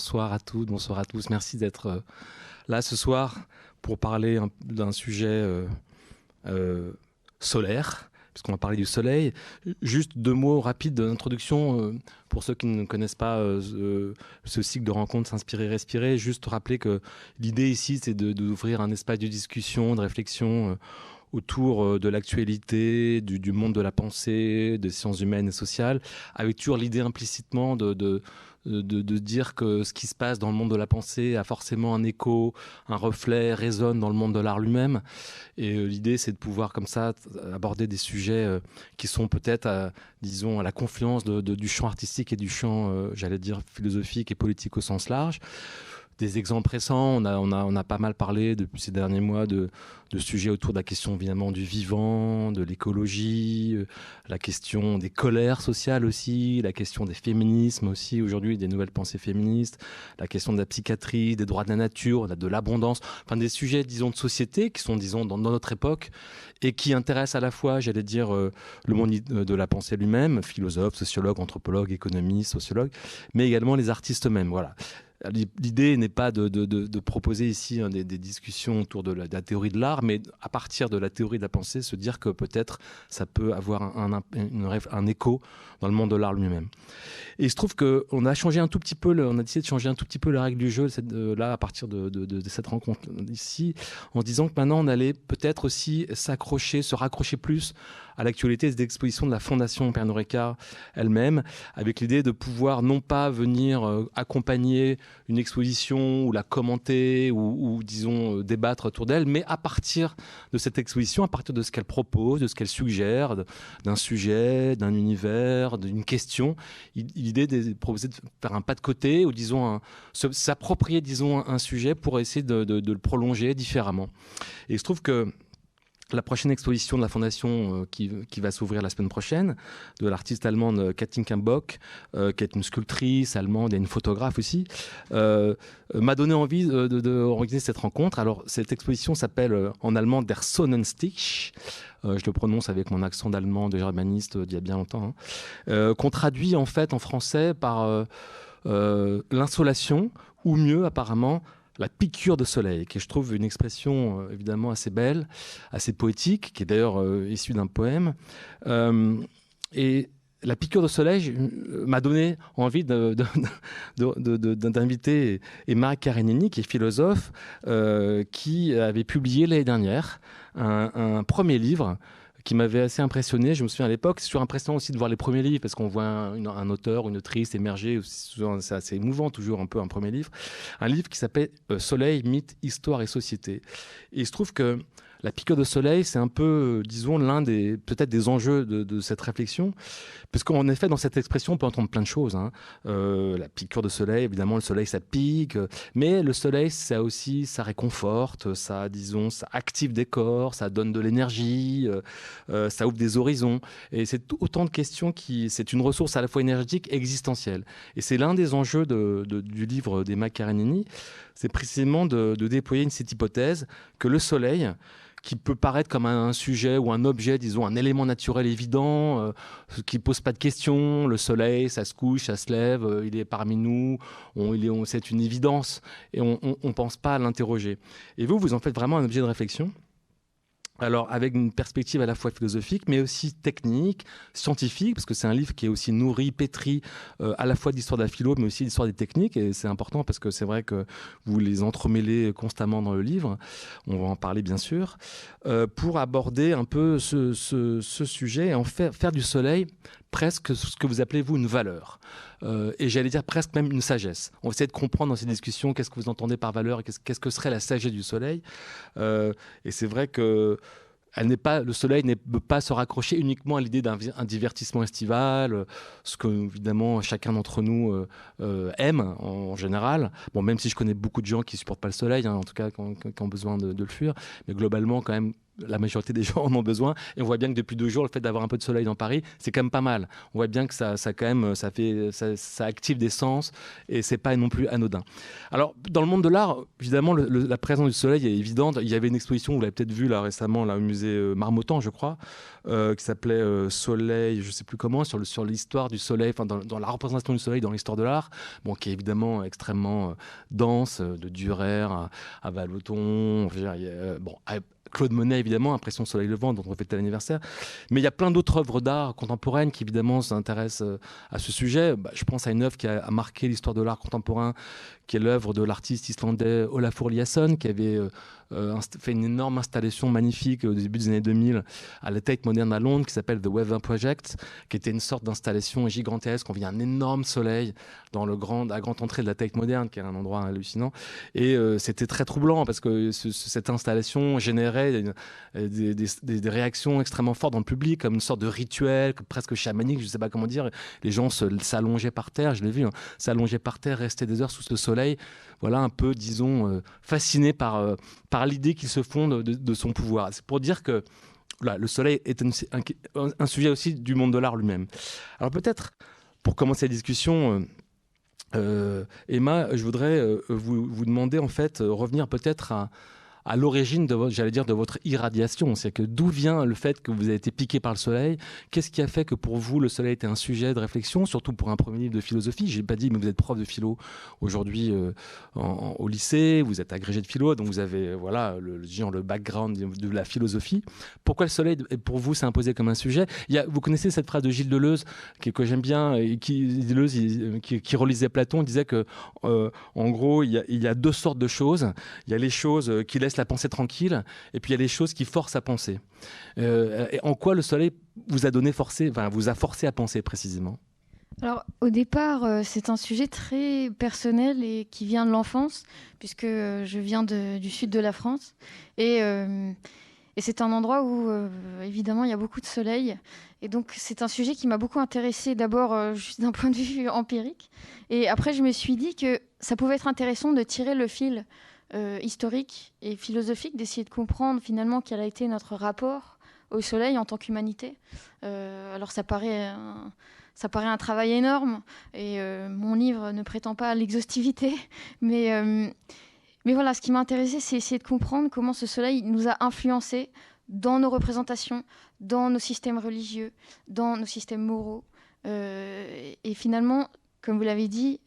bonsoir à toutes, bonsoir à tous. Merci d'être euh, là ce soir pour parler d'un sujet euh, euh, solaire, puisqu'on va parler du soleil. Juste deux mots rapides d'introduction pour ceux qui ne connaissent pas ce cycle de rencontres S'inspirer, respirer. Juste rappeler que l'idée ici, c'est d'ouvrir un espace de discussion, de réflexion autour de l'actualité, du, monde de la pensée, des sciences humaines et sociales, avec toujours l'idée implicitement de de, dire que ce qui se passe dans le monde de la pensée a forcément un écho, un reflet, résonne dans le monde de l'art lui-même. Et euh, l'idée, c'est de pouvoir comme ça aborder des sujets euh, qui sont peut-être, disons, à la confluence du champ artistique et du champ, euh, j'allais dire, philosophique et politique au sens large des exemples récents. On a, on, a, on a pas mal parlé depuis ces derniers mois de, de sujets autour de la question évidemment du vivant, de l'écologie, euh, la question des colères sociales aussi, la question des féminismes aussi aujourd'hui, des nouvelles pensées féministes, la question de la psychiatrie, des droits de la nature, de l'abondance, enfin des sujets disons de société qui sont disons dans, notre époque et qui intéressent à la fois, j'allais dire, euh, le monde de la pensée lui-même, philosophe, sociologue, anthropologue, économiste, sociologue, mais également les artistes eux-mêmes. Voilà. L'idée n'est pas de, proposer ici hein, des, discussions autour de la, théorie de l'art, mais à partir de la théorie de la pensée, se dire que peut-être ça peut avoir un, écho dans le monde de l'art lui-même. Et il se trouve qu'on a changé un tout petit peu, on a décidé de changer un tout petit peu la règle du jeu là à partir de, cette rencontre ici, en disant que maintenant on allait peut-être aussi s'accrocher, se raccrocher plus à l'actualité des expositions de la Fondation Pernod Ricard elle-même, avec l'idée de pouvoir non pas venir euh, accompagner une exposition ou la commenter ou, disons euh, débattre autour d'elle, mais à partir de cette exposition, à partir de ce qu'elle propose, de ce qu'elle suggère, d'un sujet, d'un univers, d'une question, l'idée de proposer de faire un pas de côté ou disons s'approprier disons un, sujet pour essayer de, de le prolonger différemment. Et il se trouve que la prochaine exposition de la Fondation euh, qui, va s'ouvrir la semaine prochaine, de l'artiste allemande euh, Katinka Bock, euh, qui est une sculptrice allemande et une photographe aussi, m'a donné envie de, cette rencontre. Alors, cette exposition s'appelle en allemand Der Sonnenstich. je le prononce avec mon accent d'allemand de germaniste d'il y a bien longtemps, hein. qu'on traduit en fait en français par l'insolation, ou mieux apparemment la piqûre de soleil, qui je trouve une expression euh, évidemment assez belle, assez poétique, qui est d'ailleurs euh, issue d'un poème. Euh, et la piqûre de soleil m'a donné envie d'inviter Emma Karenini, qui est philosophe, qui avait publié l'année dernière un, premier livre qui m'avait assez impressionné. Je me souviens à l'époque, c'est toujours impressionnant aussi de voir les premiers livres parce qu'on voit un, auteur, une autrice émerger. C'est assez émouvant toujours un peu un premier livre. Un livre qui s'appelle euh, Soleil, mythe, histoire et société. Et il se trouve que la piqûre de soleil, c'est un peu, disons, l'un des peut-être des enjeux de, cette réflexion, parce qu'en effet, dans cette expression, on peut entendre plein de choses. Hein. Euh, la piqûre de soleil, évidemment, le soleil, ça pique, mais le soleil, ça aussi, ça réconforte, ça, disons, ça active des corps, ça donne de l'énergie, euh, euh, ça ouvre des horizons, et c'est autant de questions qui, c'est une ressource à la fois énergétique et existentielle. Et c'est l'un des enjeux du livre d'Emma Karenini, c'est précisément de, déployer cette hypothèse que le soleil qui peut paraître comme un, sujet ou un objet, disons, un élément naturel évident, euh, qui pose pas de questions. Le soleil, ça se couche, ça se lève, euh, il est parmi nous, c'est une évidence et on ne pense pas à l'interroger. Et vous, vous en faites vraiment un objet de réflexion? Alors avec une perspective à la fois philosophique, mais aussi technique, scientifique, parce que c'est un livre qui est aussi nourri, pétri euh, à la fois d'histoire de la philo, mais aussi d'histoire des techniques, et c'est important parce que c'est vrai que vous les entremêlez constamment dans le livre, on va en parler bien sûr, euh, pour aborder un peu ce, sujet et en faire, faire du soleil presque ce que vous appelez vous une valeur. Euh, et j'allais dire presque même une sagesse. On essaie de comprendre dans ces discussions qu'est-ce que vous entendez par valeur et qu'est-ce que serait la sagesse du soleil. Euh, et c'est vrai que elle n'est pas, le soleil ne peut pas se raccrocher uniquement à l'idée d'un divertissement estival, ce que évidemment chacun d'entre nous euh, aime en, général. Bon, même si je connais beaucoup de gens qui supportent pas le soleil, hein, en tout cas qui ont, besoin de, de, le fuir, mais globalement quand même la majorité des gens en ont besoin. Et on voit bien que depuis deux jours, le fait d'avoir un peu de soleil dans Paris, c'est quand même pas mal. On voit bien que ça, ça quand même, ça fait, ça, active des sens et c'est pas non plus anodin. Alors, dans le monde de l'art, évidemment, la présence du soleil est évidente. Il y avait une exposition, vous l'avez peut-être vu là récemment, là, au musée euh, Marmottan, je crois, euh, qui s'appelait euh, Soleil, je sais plus comment, sur, le, sur l'histoire du soleil, enfin, dans, la représentation du soleil dans l'histoire de l'art, bon, qui est évidemment extrêmement dense, de Durer à, à Valoton, bon, Claude Monet, évidemment, Impression Soleil Levant, dont on fêtait l'anniversaire. Mais il y a plein d'autres œuvres d'art contemporaines qui, évidemment, s'intéressent euh, à ce sujet. Bah, je pense à une œuvre qui a, marqué l'histoire de l'art contemporain, qui est l'œuvre de l'artiste islandais Olafur Eliasson, qui avait euh, euh, fait une énorme installation magnifique au début des années 2000 à la Tate Moderne à Londres, qui s'appelle The Weather Project, qui était une sorte d'installation gigantesque. On vit un énorme soleil dans la grande entrée de la Tate Moderne, qui est un endroit hallucinant. Et c'était très troublant parce que cette installation générait des, réactions extrêmement fortes dans le public, comme une sorte de rituel, presque chamanique, je ne sais pas comment dire. Les gens s'allongeaient par terre, je l'ai vu, hein, s'allongeaient par terre, restaient des heures sous ce soleil. Voilà, un peu, disons, euh, fascinés par, euh, par l'idée qu'ils se font de, son pouvoir. C'est pour dire que le soleil est un, sujet aussi du monde de l'art lui-même. Alors peut-être, pour commencer la discussion, euh, Emma, je voudrais vous, demander en fait, revenir peut-être à à l'origine de votre, j'allais dire, de votre irradiation. C'est que d'où vient le fait que vous avez été piqué par le soleil? Qu'est-ce qui a fait que pour vous le soleil était un sujet de réflexion, surtout pour un premier livre de philosophie? J'ai pas dit, mais vous êtes prof de philo aujourd'hui euh, au lycée, vous êtes agrégé de philo, donc vous avez voilà le, genre le background de, la philosophie. Pourquoi le soleil pour vous s'est imposé comme un sujet? Il y Vous connaissez cette phrase de Gilles Deleuze que, que j'aime bien, et qui, Deleuze, qui, relisait Platon, disait que euh, en gros il y, a, il y a deux sortes de choses. Il y a les choses qui laissent la pensée tranquille, et puis il y a les choses qui forcent à penser. Euh, en quoi le soleil vous a donné forcé, enfin, vous a forcé à penser précisément? Alors, au départ, euh, c'est un sujet très personnel et qui vient de l'enfance, puisque euh, je viens du sud de la France. Et, c'est un endroit où, évidemment, il y a beaucoup de soleil. Et donc, c'est un sujet qui m'a beaucoup intéressé d'abord juste d'un point de vue empirique. Et après, je me suis dit que ça pouvait être intéressant de tirer le fil historique et philosophique d'essayer de comprendre finalement quel a été notre rapport au soleil en tant qu'humanité. Euh, alors ça paraît, un, ça paraît un travail énorme et euh, mon livre ne prétend pas à l'exhaustivité, mais, mais voilà, ce qui m'a intéressé, c'est essayer de comprendre comment ce soleil nous a influencés dans nos représentations, dans nos systèmes religieux, dans nos systèmes moraux. et finalement, comme vous l'avez dit,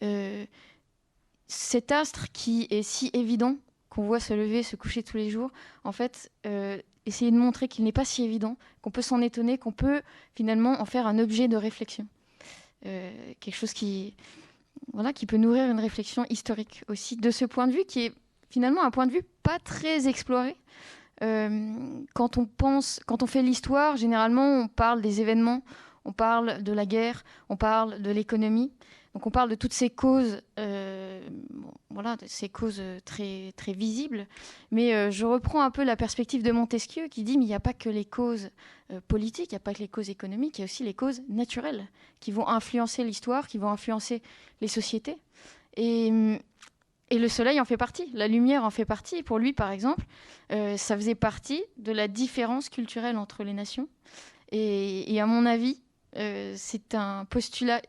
cet astre qui est si évident, qu'on voit se lever, se coucher tous les jours, en fait, euh, essayer de montrer qu'il n'est pas si évident, qu'on peut s'en étonner, qu'on peut finalement en faire un objet de réflexion. Euh, quelque chose qui, voilà, qui peut nourrir une réflexion historique aussi, de ce point de vue qui est finalement un point de vue pas très exploré. Euh, quand on pense, quand on fait l'histoire, généralement on parle des événements, on parle de la guerre, on parle de l'économie. Donc on parle de toutes ces causes, euh, voilà, ces causes très, très visibles. Mais euh, je reprends un peu la perspective de Montesquieu qui dit, mais il n'y a pas que les causes euh, politiques, il n'y a pas que les causes économiques, il y a aussi les causes naturelles qui vont influencer l'histoire, qui vont influencer les sociétés. Et, le soleil en fait partie, la lumière en fait partie. Pour lui, par exemple, ça faisait partie de la différence culturelle entre les nations. Et à mon avis, c'est un postulat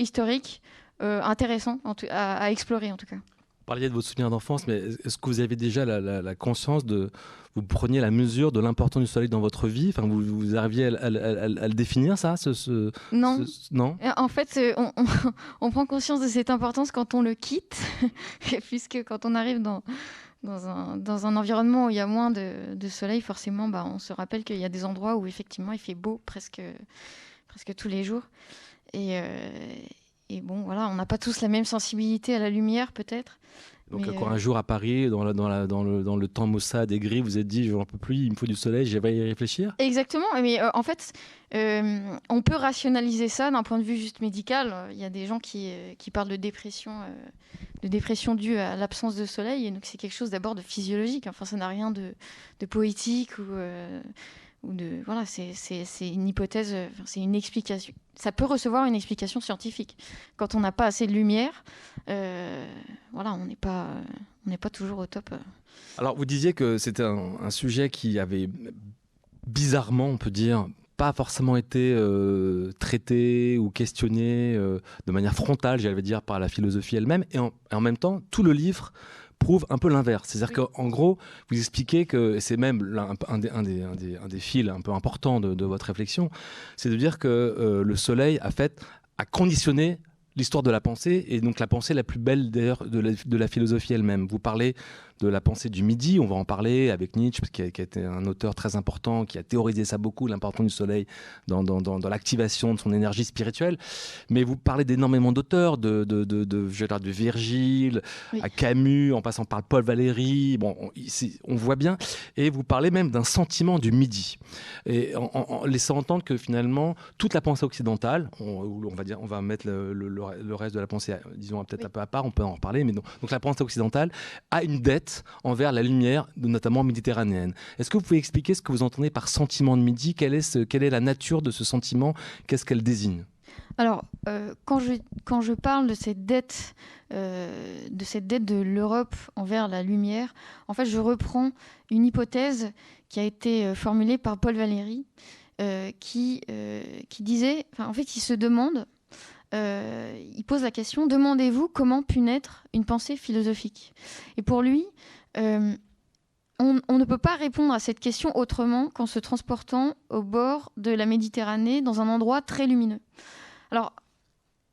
historique euh, intéressant à, explorer en tout cas. Vous parliez de vos souvenirs d'enfance, mais est-ce que vous avez déjà la, conscience de, vous preniez la mesure de l'importance du soleil dans votre vie? Enfin, vous, vous arriviez à, le définir ça ce, Non. non? En fait, euh, on, prend conscience de cette importance quand on le quitte, puisque quand on arrive dans dans un, dans un, environnement où il y a moins de, de soleil, forcément, bah, on se rappelle qu'il y a des endroits où effectivement il fait beau presque, presque tous les jours. Et, euh, et bon, voilà, on n'a pas tous la même sensibilité à la lumière, peut-être. Donc, quand euh, un jour à Paris, dans, la, dans, la, dans, le, dans le temps maussade et gris, vous êtes dit, je n'en peux plus, il me faut du soleil, je vais y réfléchir? Exactement, mais euh, en fait, on peut rationaliser ça d'un point de vue juste médical. Il y a des gens qui, qui parlent de dépression, de dépression due à l'absence de soleil, et donc c'est quelque chose d'abord de physiologique. Enfin, ça n'a rien de, de, poétique ou ou de voilà, c'est une hypothèse, c'est une explication. Ça peut recevoir une explication scientifique. Quand on n'a pas assez de lumière, euh, voilà, on n'est pas, on n'est pas toujours au top. Alors, vous disiez que c'était un, sujet qui avait bizarrement, on peut dire, pas forcément été euh, traité ou questionné euh, de manière frontale, j'allais dire, par la philosophie elle-même. Et, en même temps, tout le livre prouve un peu l'inverse. C'est-à-dire qu'en gros, vous expliquez que, c'est même un, des, un, des, un, des, fils un peu importants de, votre réflexion, c'est de dire que euh, le soleil a fait, a conditionné l'histoire de la pensée, et donc la pensée la plus belle d'ailleurs de, de la, philosophie elle-même. Vous parlez de la pensée du midi. On va en parler avec Nietzsche, qui a, qui a été un auteur très important, qui a théorisé ça beaucoup, l'importance du soleil dans, dans, dans, l'activation de son énergie spirituelle. Mais vous parlez d'énormément d'auteurs, de, de, de, de, je dire, de Virgile à Camus, en passant par Paul Valéry. Bon, on, on voit bien. Et vous parlez même d'un sentiment du midi. Et en, laissant entendre que finalement, toute la pensée occidentale, on, on va dire, on va mettre le, le, le, reste de la pensée, disons peut-être un peu à part, on peut en reparler, mais donc la pensée occidentale a une dette envers la lumière, notamment méditerranéenne. Est-ce que vous pouvez expliquer ce que vous entendez par sentiment de midi? Quelle est, la nature de ce sentiment? Qu'est-ce qu'elle désigne? Alors, euh, quand, je, quand je parle de cette dette, euh, de cette dette de l'Europe envers la lumière, en fait, je reprends une hypothèse qui a été euh, formulée par Paul Valéry, qui, qui disait, en fait, il se demande, euh, il pose la question demandez-vous comment pu naître une pensée philosophique? Et pour lui, euh, on, ne peut pas répondre à cette question autrement qu'en se transportant au bord de la Méditerranée dans un endroit très lumineux. Alors,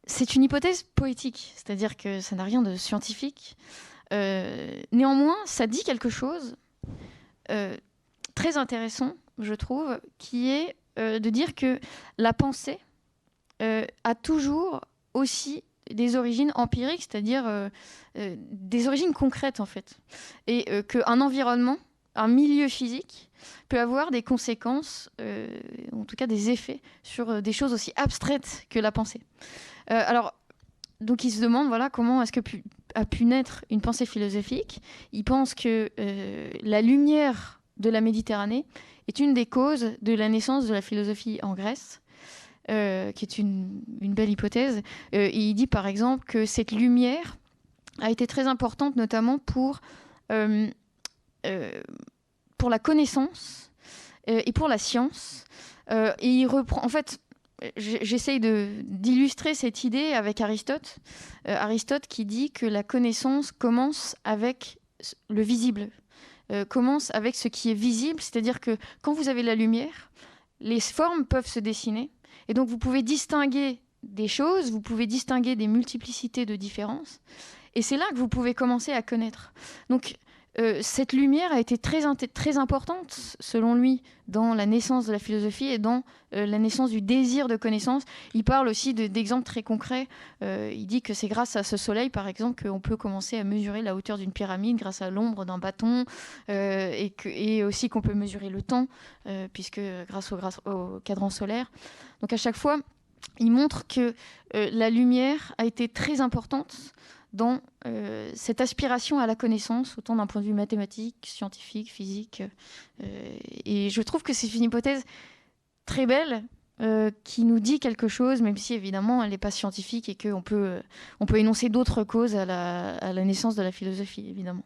c'est une hypothèse poétique, c'est-à-dire que ça n'a rien de scientifique. Euh, néanmoins, ça dit quelque chose très intéressant, je trouve, qui est de dire que la pensée a toujours aussi des origines empiriques, c'est-à-dire euh, euh, des origines concrètes en fait. Et qu'un environnement, un milieu physique peut avoir des conséquences, en tout cas des effets, sur des choses aussi abstraites que la pensée. alors, donc il se demande voilà, comment est-ce que a pu naître une pensée philosophique. Il pense que la lumière de la Méditerranée est une des causes de la naissance de la philosophie en Grèce. Euh, qui est une, belle hypothèse. Euh, il dit par exemple que cette lumière a été très importante notamment pour, euh, pour la connaissance et pour la science. il reprend, en fait, j'essaye d'illustrer cette idée avec Aristote. Aristote qui dit que la connaissance commence avec le visible, commence avec ce qui est visible, c'est-à-dire que quand vous avez la lumière, les formes peuvent se dessiner, et donc vous pouvez distinguer des choses, vous pouvez distinguer des multiplicités de différences. Et c'est là que vous pouvez commencer à connaître. Euh, cette lumière a été très, très importante, selon lui, dans la naissance de la philosophie et dans euh, la naissance du désir de connaissance. Il parle aussi d'exemples très concrets. Euh, il dit que c'est grâce à ce soleil, par exemple, qu'on peut commencer à mesurer la hauteur d'une pyramide grâce à l'ombre d'un bâton, et, aussi qu'on peut mesurer le temps, puisque grâce au cadran solaire. Donc à chaque fois, il montre que la lumière a été très importante dans euh, cette aspiration à la connaissance, autant d'un point de vue mathématique, scientifique, physique. Euh, et je trouve que c'est une hypothèse très belle euh, qui nous dit quelque chose, même si évidemment elle n'est pas scientifique et qu'on peut, on peut énoncer d'autres causes à la, à la, naissance de la philosophie, évidemment.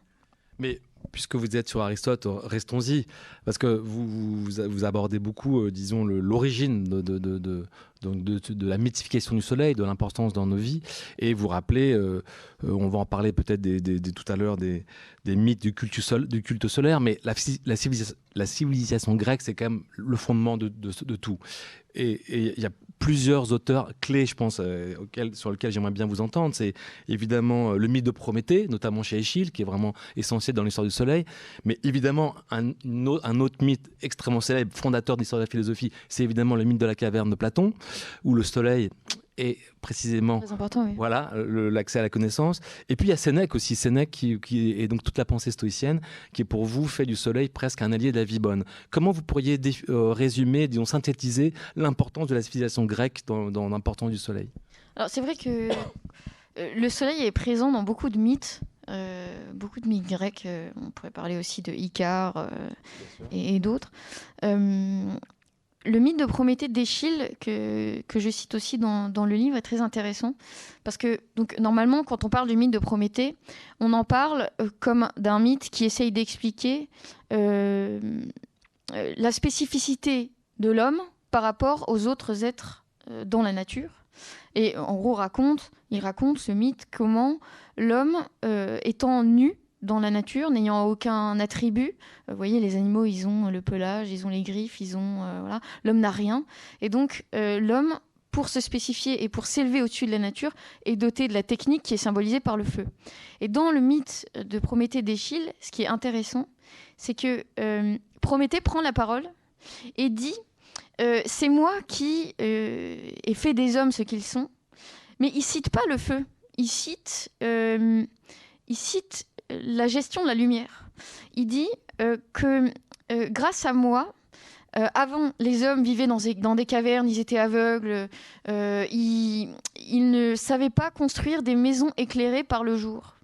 Mais puisque vous êtes sur Aristote, restons-y, parce que vous, vous, abordez beaucoup, disons, l'origine de, de, la mythification du soleil, de l'importance dans nos vies. Et vous rappelez, euh, euh, on va en parler peut-être tout à l'heure des, mythes du culte, solaire, mais la, civilisation, grecque, c'est quand même le fondement de, tout. Et il a plusieurs auteurs clés, je pense, euh, sur lesquels j'aimerais bien vous entendre. C'est évidemment le mythe de Prométhée, notamment chez Échille, qui est vraiment essentiel dans l'histoire du soleil. Mais évidemment, un, un autre mythe extrêmement célèbre, fondateur de l'histoire de la philosophie, c'est évidemment le mythe de la caverne de Platon où le soleil est précisément voilà l'accès à la connaissance. Et puis il y a Sénèque aussi, Sénèque qui, qui, est donc toute la pensée stoïcienne, qui est pour vous fait du soleil presque un allié de la vie bonne. Comment vous pourriez euh, résumer, disons synthétiser l'importance de la civilisation grecque dans, l'importance du soleil? Alors c'est vrai que euh, le soleil est présent dans beaucoup de mythes. Euh, beaucoup de mythes grecs, on pourrait parler aussi de Icare et, et d'autres le mythe de Prométhée d'Échille, que, que je cite aussi dans, dans, le livre, est très intéressant. Parce que, donc, normalement, quand on parle du mythe de Prométhée, on en parle euh, comme d'un mythe qui essaye d'expliquer euh, la spécificité de l'homme par rapport aux autres êtres dans la nature. Et en gros, raconte, il raconte ce mythe comment l'homme, étant nu, dans la nature, n'ayant aucun attribut. Vous voyez, les animaux, ils ont le pelage, ils ont les griffes, ils ont voilà. L'homme n'a rien, et donc l'homme pour se spécifier et pour s'élever au-dessus de la nature, est doté de la technique qui est symbolisée par le feu. Et dans le mythe de Prométhée d'Échille, ce qui est intéressant, c'est que euh, Prométhée prend la parole et dit euh, C'est moi qui euh, ai fait des hommes ce qu'ils sont. Mais il cite pas le feu, il cite, il cite la gestion de la lumière. Il dit que grâce à moi, euh, avant, les hommes vivaient dans des, cavernes, ils étaient aveugles, euh, ils, ne savaient pas construire des maisons éclairées par le jour.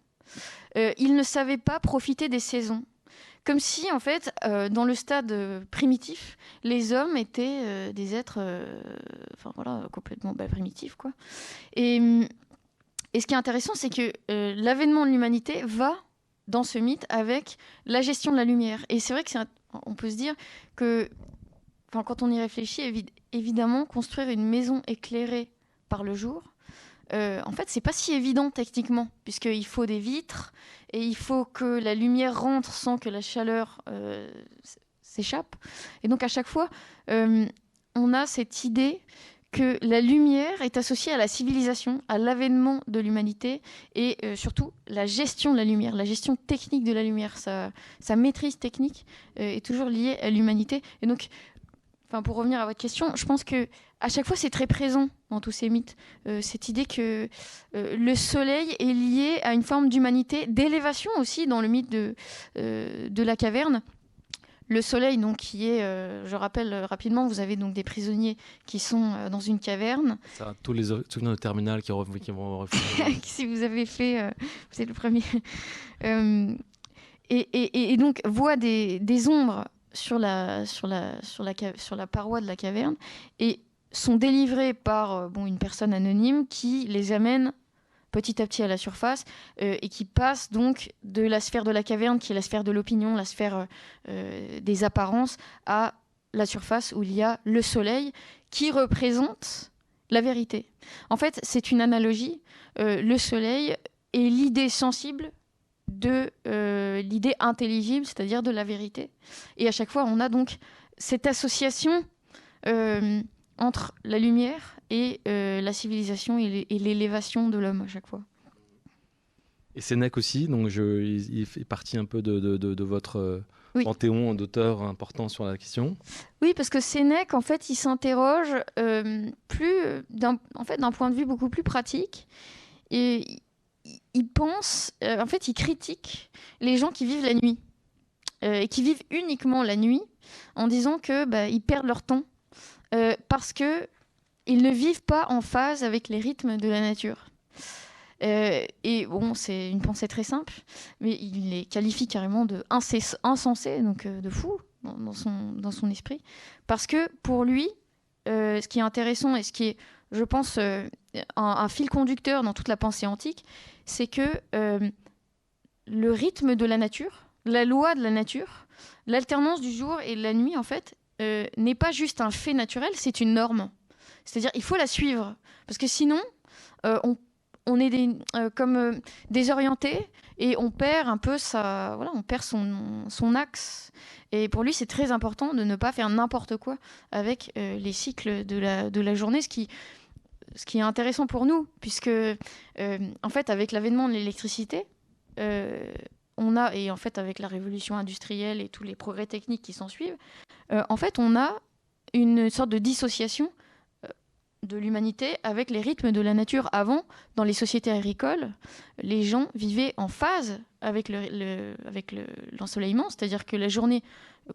Euh, ils ne savaient pas profiter des saisons. Comme si, en fait, dans le stade primitif, les hommes étaient des êtres enfin, voilà, complètement bah, primitifs. Quoi. Et, ce qui est intéressant, c'est que l'avènement de l'humanité va dans ce mythe avec la gestion de la lumière. Et c'est vrai que on peut se dire que quand on y réfléchit, évidemment, construire une maison éclairée par le jour, euh, en fait, c'est pas si évident techniquement, puisqu'il faut des vitres et il faut que la lumière rentre sans que la chaleur euh, s'échappe. Et donc, à chaque fois, euh, on a cette idée que la lumière est associée à la civilisation, à l'avènement de l'humanité et surtout la gestion de la lumière, la gestion technique de la lumière, sa, maîtrise technique est toujours liée à l'humanité. Et donc, pour revenir à votre question, je pense que à chaque fois c'est très présent dans tous ces mythes euh, cette idée que euh, le soleil est lié à une forme d'humanité, d'élévation aussi dans le mythe euh, de la caverne. Le soleil, donc, qui est, je rappelle rapidement, vous avez donc des prisonniers qui sont dans une caverne. Ça, tous les souvenirs de terminal qui, qui vont Si vous avez fait, vous êtes le premier. Et, et, et, donc, voit des, des ombres sur la, sur la, sur la, sur la paroi de la caverne et sont délivrés par euh, bon, une personne anonyme qui les amène petit à petit à la surface euh, et qui passe donc de la sphère de la caverne, qui est la sphère de l'opinion, la sphère euh, des apparences, à la surface où il y a le soleil qui représente la vérité. En fait, c'est une analogie. le soleil est l'idée sensible de euh, l'idée intelligible, c'est-à-dire de la vérité. Et à chaque fois, on a donc cette association euh, entre la lumière et euh, la civilisation et l'élévation de l'homme à chaque fois. Et Sénèque aussi, donc je, il, fait partie un peu de, votre panthéon d'auteurs importants sur la question. Oui, parce que Sénèque, en fait, il s'interroge plus, en fait, d'un point de vue beaucoup plus pratique. Et il pense, euh, en fait, il critique les gens qui vivent la nuit euh, et qui vivent uniquement la nuit, en disant que bah, ils perdent leur temps euh, parce que ils ne vivent pas en phase avec les rythmes de la nature. et bon, c'est une pensée très simple, mais il les qualifie carrément de insensés, donc de fous dans, son, esprit, parce que pour lui, ce qui est intéressant et ce qui est, je pense, un, fil conducteur dans toute la pensée antique, c'est que euh, le rythme de la nature, la loi de la nature, l'alternance du jour et de la nuit, en fait, euh, n'est pas juste un fait naturel, c'est une norme. C'est-à-dire, il faut la suivre. Parce que sinon, euh, on, est des, comme désorienté et on perd un peu sa, voilà, on perd son, son axe. Et pour lui, c'est très important de ne pas faire n'importe quoi avec les cycles de la, de la journée, ce qui ce qui est intéressant pour nous, puisque euh, en fait, avec l'avènement de l'électricité, euh, on a, et en fait avec la révolution industrielle et tous les progrès techniques qui s'en suivent, euh, en fait, on a une sorte de dissociation de l'humanité avec les rythmes de la nature. Avant, dans les sociétés agricoles, les gens vivaient en phase avec l'ensoleillement, le, c'est-à-dire que la journée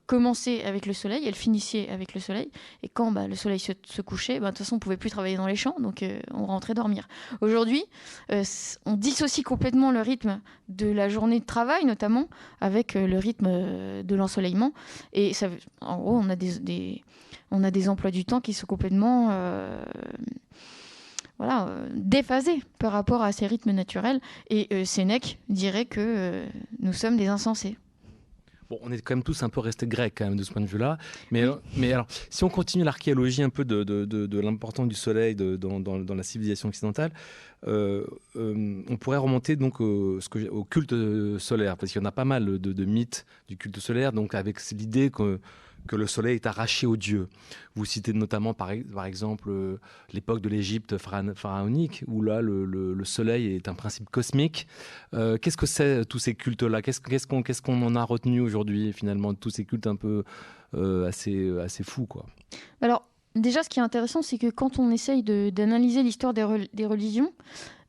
commençait avec le soleil, elle finissait avec le soleil, et quand bah, le soleil se, couchait, bah, de toute façon on pouvait plus travailler dans les champs, donc euh, on rentrait dormir. Aujourd'hui, euh, on dissocie complètement le rythme de la journée de travail, notamment avec euh, le rythme de l'ensoleillement, et ça, en gros on a des, on a des emplois du temps qui sont complètement voilà, par rapport à ces rythmes naturels, et Sénèque dirait que nous sommes des insensés. Bon, on est quand même tous un peu restés grecs quand même de ce point de vue-là. Mais, mais alors, si on continue l'archéologie un peu de, de, de, l'importance du soleil dans, dans, dans, la civilisation occidentale, euh, euh, on pourrait remonter donc au, ce que, au culte solaire, parce qu'il y en a pas mal de, mythes du culte solaire, donc avec l'idée que que le soleil est arraché aux dieux. Vous citez notamment par, exemple euh, l'époque de l'Égypte pharaonique, où là le, soleil est un principe cosmique. Euh, qu'est-ce que c'est tous ces cultes-là? Qu'est-ce qu'on en a retenu aujourd'hui finalement tous ces cultes un peu euh, assez, assez fous quoi? Alors déjà ce qui est intéressant c'est que quand on essaye d'analyser l'histoire des, religions,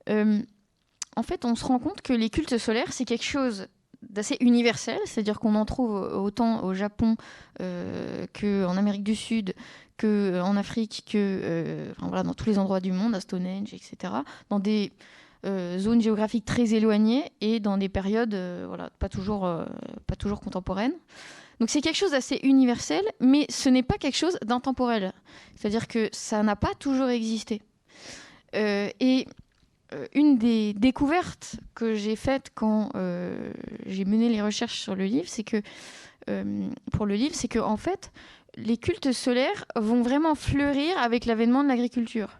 en fait on se rend compte que les cultes solaires c'est quelque chose d'assez universel, c'est-à-dire qu'on en trouve autant au Japon euh, qu'en Amérique du Sud, qu'en euh, Afrique, que euh, voilà, dans tous les endroits du monde, à Stonehenge, etc., dans des zones géographiques très éloignées et dans des périodes voilà, pas, toujours, pas toujours contemporaines. Donc c'est quelque chose d'assez universel, mais ce n'est pas quelque chose d'intemporel. C'est-à-dire que ça n'a pas toujours existé. et une des découvertes que j'ai faites quand euh, j'ai mené les recherches sur le livre, c'est que euh, pour le livre, c'est que en fait, les cultes solaires vont vraiment fleurir avec l'avènement de l'agriculture.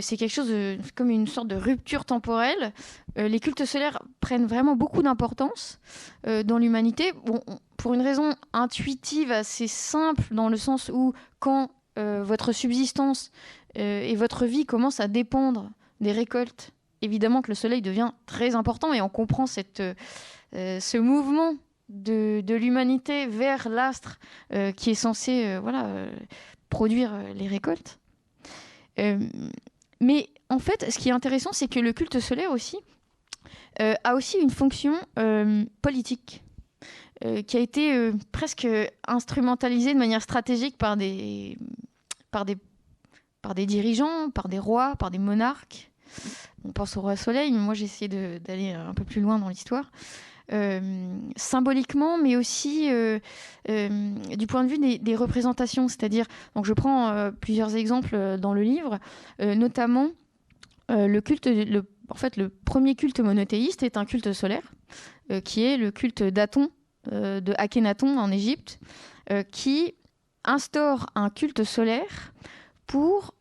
c'est quelque chose comme une sorte de rupture temporelle. les cultes solaires prennent vraiment beaucoup d'importance dans l'humanité. Bon, pour une raison intuitive assez simple, dans le sens où quand votre subsistance et votre vie commencent à dépendre des récoltes, évidemment que le soleil devient très important et on comprend cette, euh, ce mouvement de, l'humanité vers l'astre euh, qui est censé euh, produire les récoltes. mais en fait, ce qui est intéressant, c'est que le culte solaire aussi a aussi une fonction politique. qui a été presque instrumentalisée de manière stratégique par des dirigeants, par des rois, par des monarques, on pense au roi soleil, mais moi j'ai essayé d'aller un peu plus loin dans l'histoire. Euh, symboliquement, mais aussi euh, euh, du point de vue des, représentations. C'est-à-dire, donc je prends plusieurs exemples dans le livre, notamment le culte, en fait, le premier culte monothéiste est un culte solaire, qui est le culte d'Aton, de Akhenaton en Égypte, qui instaure un culte solaire pour euh,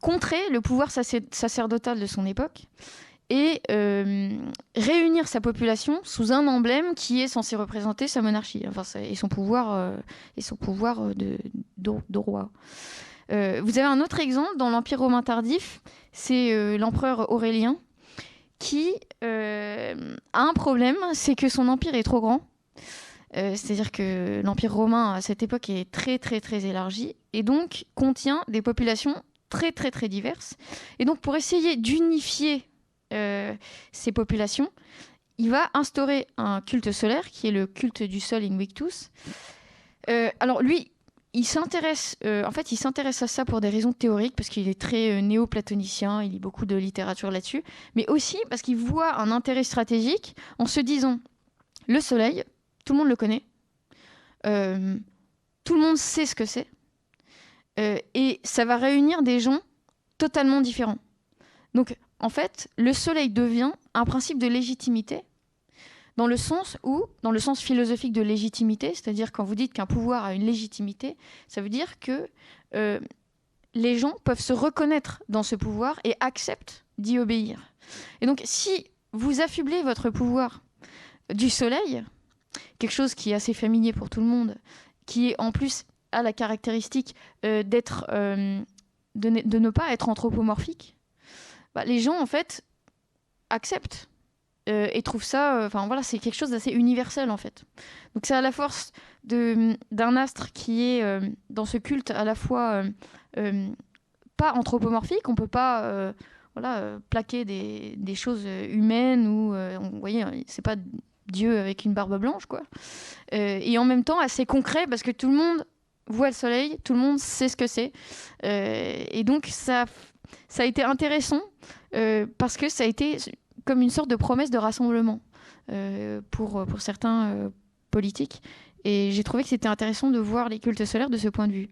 contrer le pouvoir sacerdotal de son époque et euh, réunir sa population sous un emblème qui est censé représenter sa monarchie et son pouvoir, euh, et son pouvoir de, roi. vous avez un autre exemple dans l'Empire romain tardif, c'est l'empereur Aurélien qui a un problème, c'est que son empire est trop grand euh, c'est-à-dire que l'Empire romain à cette époque est très très très élargi et donc contient des populations très très très diverses. Et donc pour essayer d'unifier euh, ces populations, il va instaurer un culte solaire qui est le culte du sol Invictus. Euh, alors lui, il s'intéresse, en fait, il s'intéresse à ça pour des raisons théoriques parce qu'il est très néo-platonicien, il lit beaucoup de littérature là-dessus, mais aussi parce qu'il voit un intérêt stratégique en se disant le Soleil, tout le monde le connaît. Euh, tout le monde sait ce que c'est. Euh, et ça va réunir des gens totalement différents. Donc, en fait, le soleil devient un principe de légitimité dans le sens où, dans le sens philosophique de légitimité, c'est-à-dire quand vous dites qu'un pouvoir a une légitimité, ça veut dire que euh, les gens peuvent se reconnaître dans ce pouvoir et acceptent d'y obéir. Et donc, si vous affublez votre pouvoir du soleil, quelque chose qui est assez familier pour tout le monde, qui en plus a la caractéristique euh, d'être, euh, de, ne, pas être anthropomorphique, bah, les gens en fait acceptent euh, et trouvent ça, enfin voilà, c'est quelque chose d'assez universel en fait. Donc c'est à la force d'un astre qui est dans ce culte à la fois pas anthropomorphique, on peut pas voilà, plaquer des, des, choses humaines ou, vous voyez, c'est pas Dieu avec une barbe blanche, quoi. Euh, et en même temps assez concret parce que tout le monde voit le soleil, tout le monde sait ce que c'est. Euh, et donc ça, ça a été intéressant euh, parce que ça a été comme une sorte de promesse de rassemblement pour, pour certains politiques. Et j'ai trouvé que c'était intéressant de voir les cultes solaires de ce point de vue.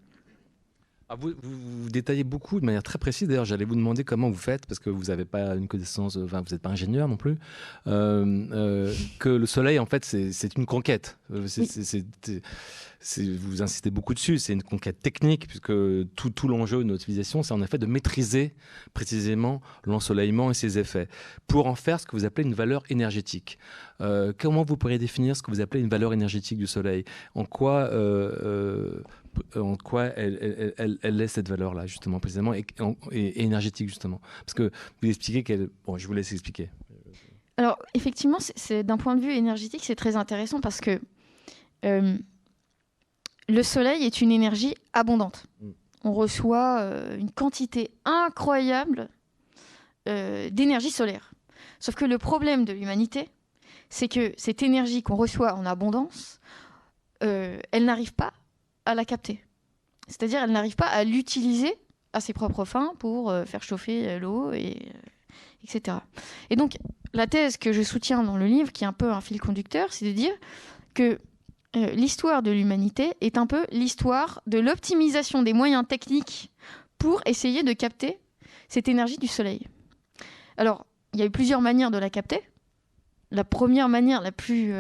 Ah, vous, vous, détaillez beaucoup de manière très précise. D'ailleurs, j'allais vous demander comment vous faites, parce que vous n'avez pas une connaissance, enfin, vous n'êtes pas ingénieur non plus, euh, euh, que le soleil, en fait, c'est une conquête. Euh, vous insistez beaucoup dessus, c'est une conquête technique, puisque tout, tout l'enjeu de notre civilisation, c'est en effet de maîtriser précisément l'ensoleillement et ses effets, pour en faire ce que vous appelez une valeur énergétique. comment vous pourriez définir ce que vous appelez une valeur énergétique du soleil? En quoi en quoi elle, elle, est cette valeur-là, justement, précisément, et, énergétique, justement Parce que vous expliquez qu'elle. Bon, je vous laisse expliquer. Alors, effectivement, c'est, d'un point de vue énergétique, c'est très intéressant parce que euh, le soleil est une énergie abondante. Mm. On reçoit euh, une quantité incroyable euh, d'énergie solaire. Sauf que le problème de l'humanité, c'est que cette énergie qu'on reçoit en abondance, elle n'arrive pas à la capter. C'est-à-dire, elle n'arrive pas à l'utiliser à ses propres fins pour euh, faire chauffer euh, l'eau, et, euh, etc. Et donc, la thèse que je soutiens dans le livre, qui est un peu un fil conducteur, c'est de dire que l'histoire de l'humanité est un peu l'histoire de l'optimisation des moyens techniques pour essayer de capter cette énergie du soleil. Alors, il y a eu plusieurs manières de la capter. La première manière, la plus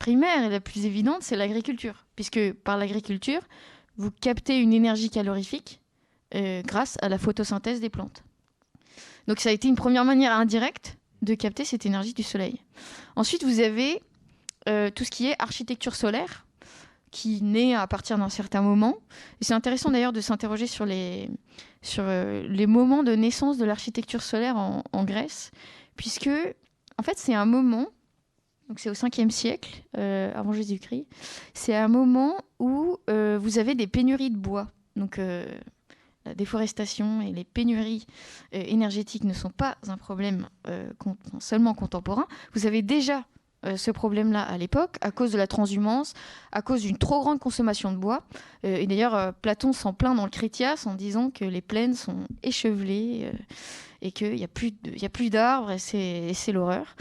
primaire et la plus évidente, c'est l'agriculture, puisque par l'agriculture, vous captez une énergie calorifique euh, grâce à la photosynthèse des plantes. Donc ça a été une première manière indirecte de capter cette énergie du soleil. Ensuite, vous avez euh, tout ce qui est architecture solaire, qui naît à partir d'un certain moment. C'est intéressant d'ailleurs de s'interroger sur euh, les moments de naissance de l'architecture solaire en Grèce, puisque en fait c'est un moment donc c'est au 5e siècle euh, avant Jésus-Christ. C'est un moment où euh, vous avez des pénuries de bois. Donc euh, la déforestation et les pénuries énergétiques ne sont pas un problème seulement contemporain. Vous avez déjà ce problème-là à l'époque à cause de la transhumance, à cause d'une trop grande consommation de bois. et d'ailleurs, Platon s'en plaint dans le Critias en disant que les plaines sont échevelées et qu'il n'y a plus d'arbres et c'est l'horreur.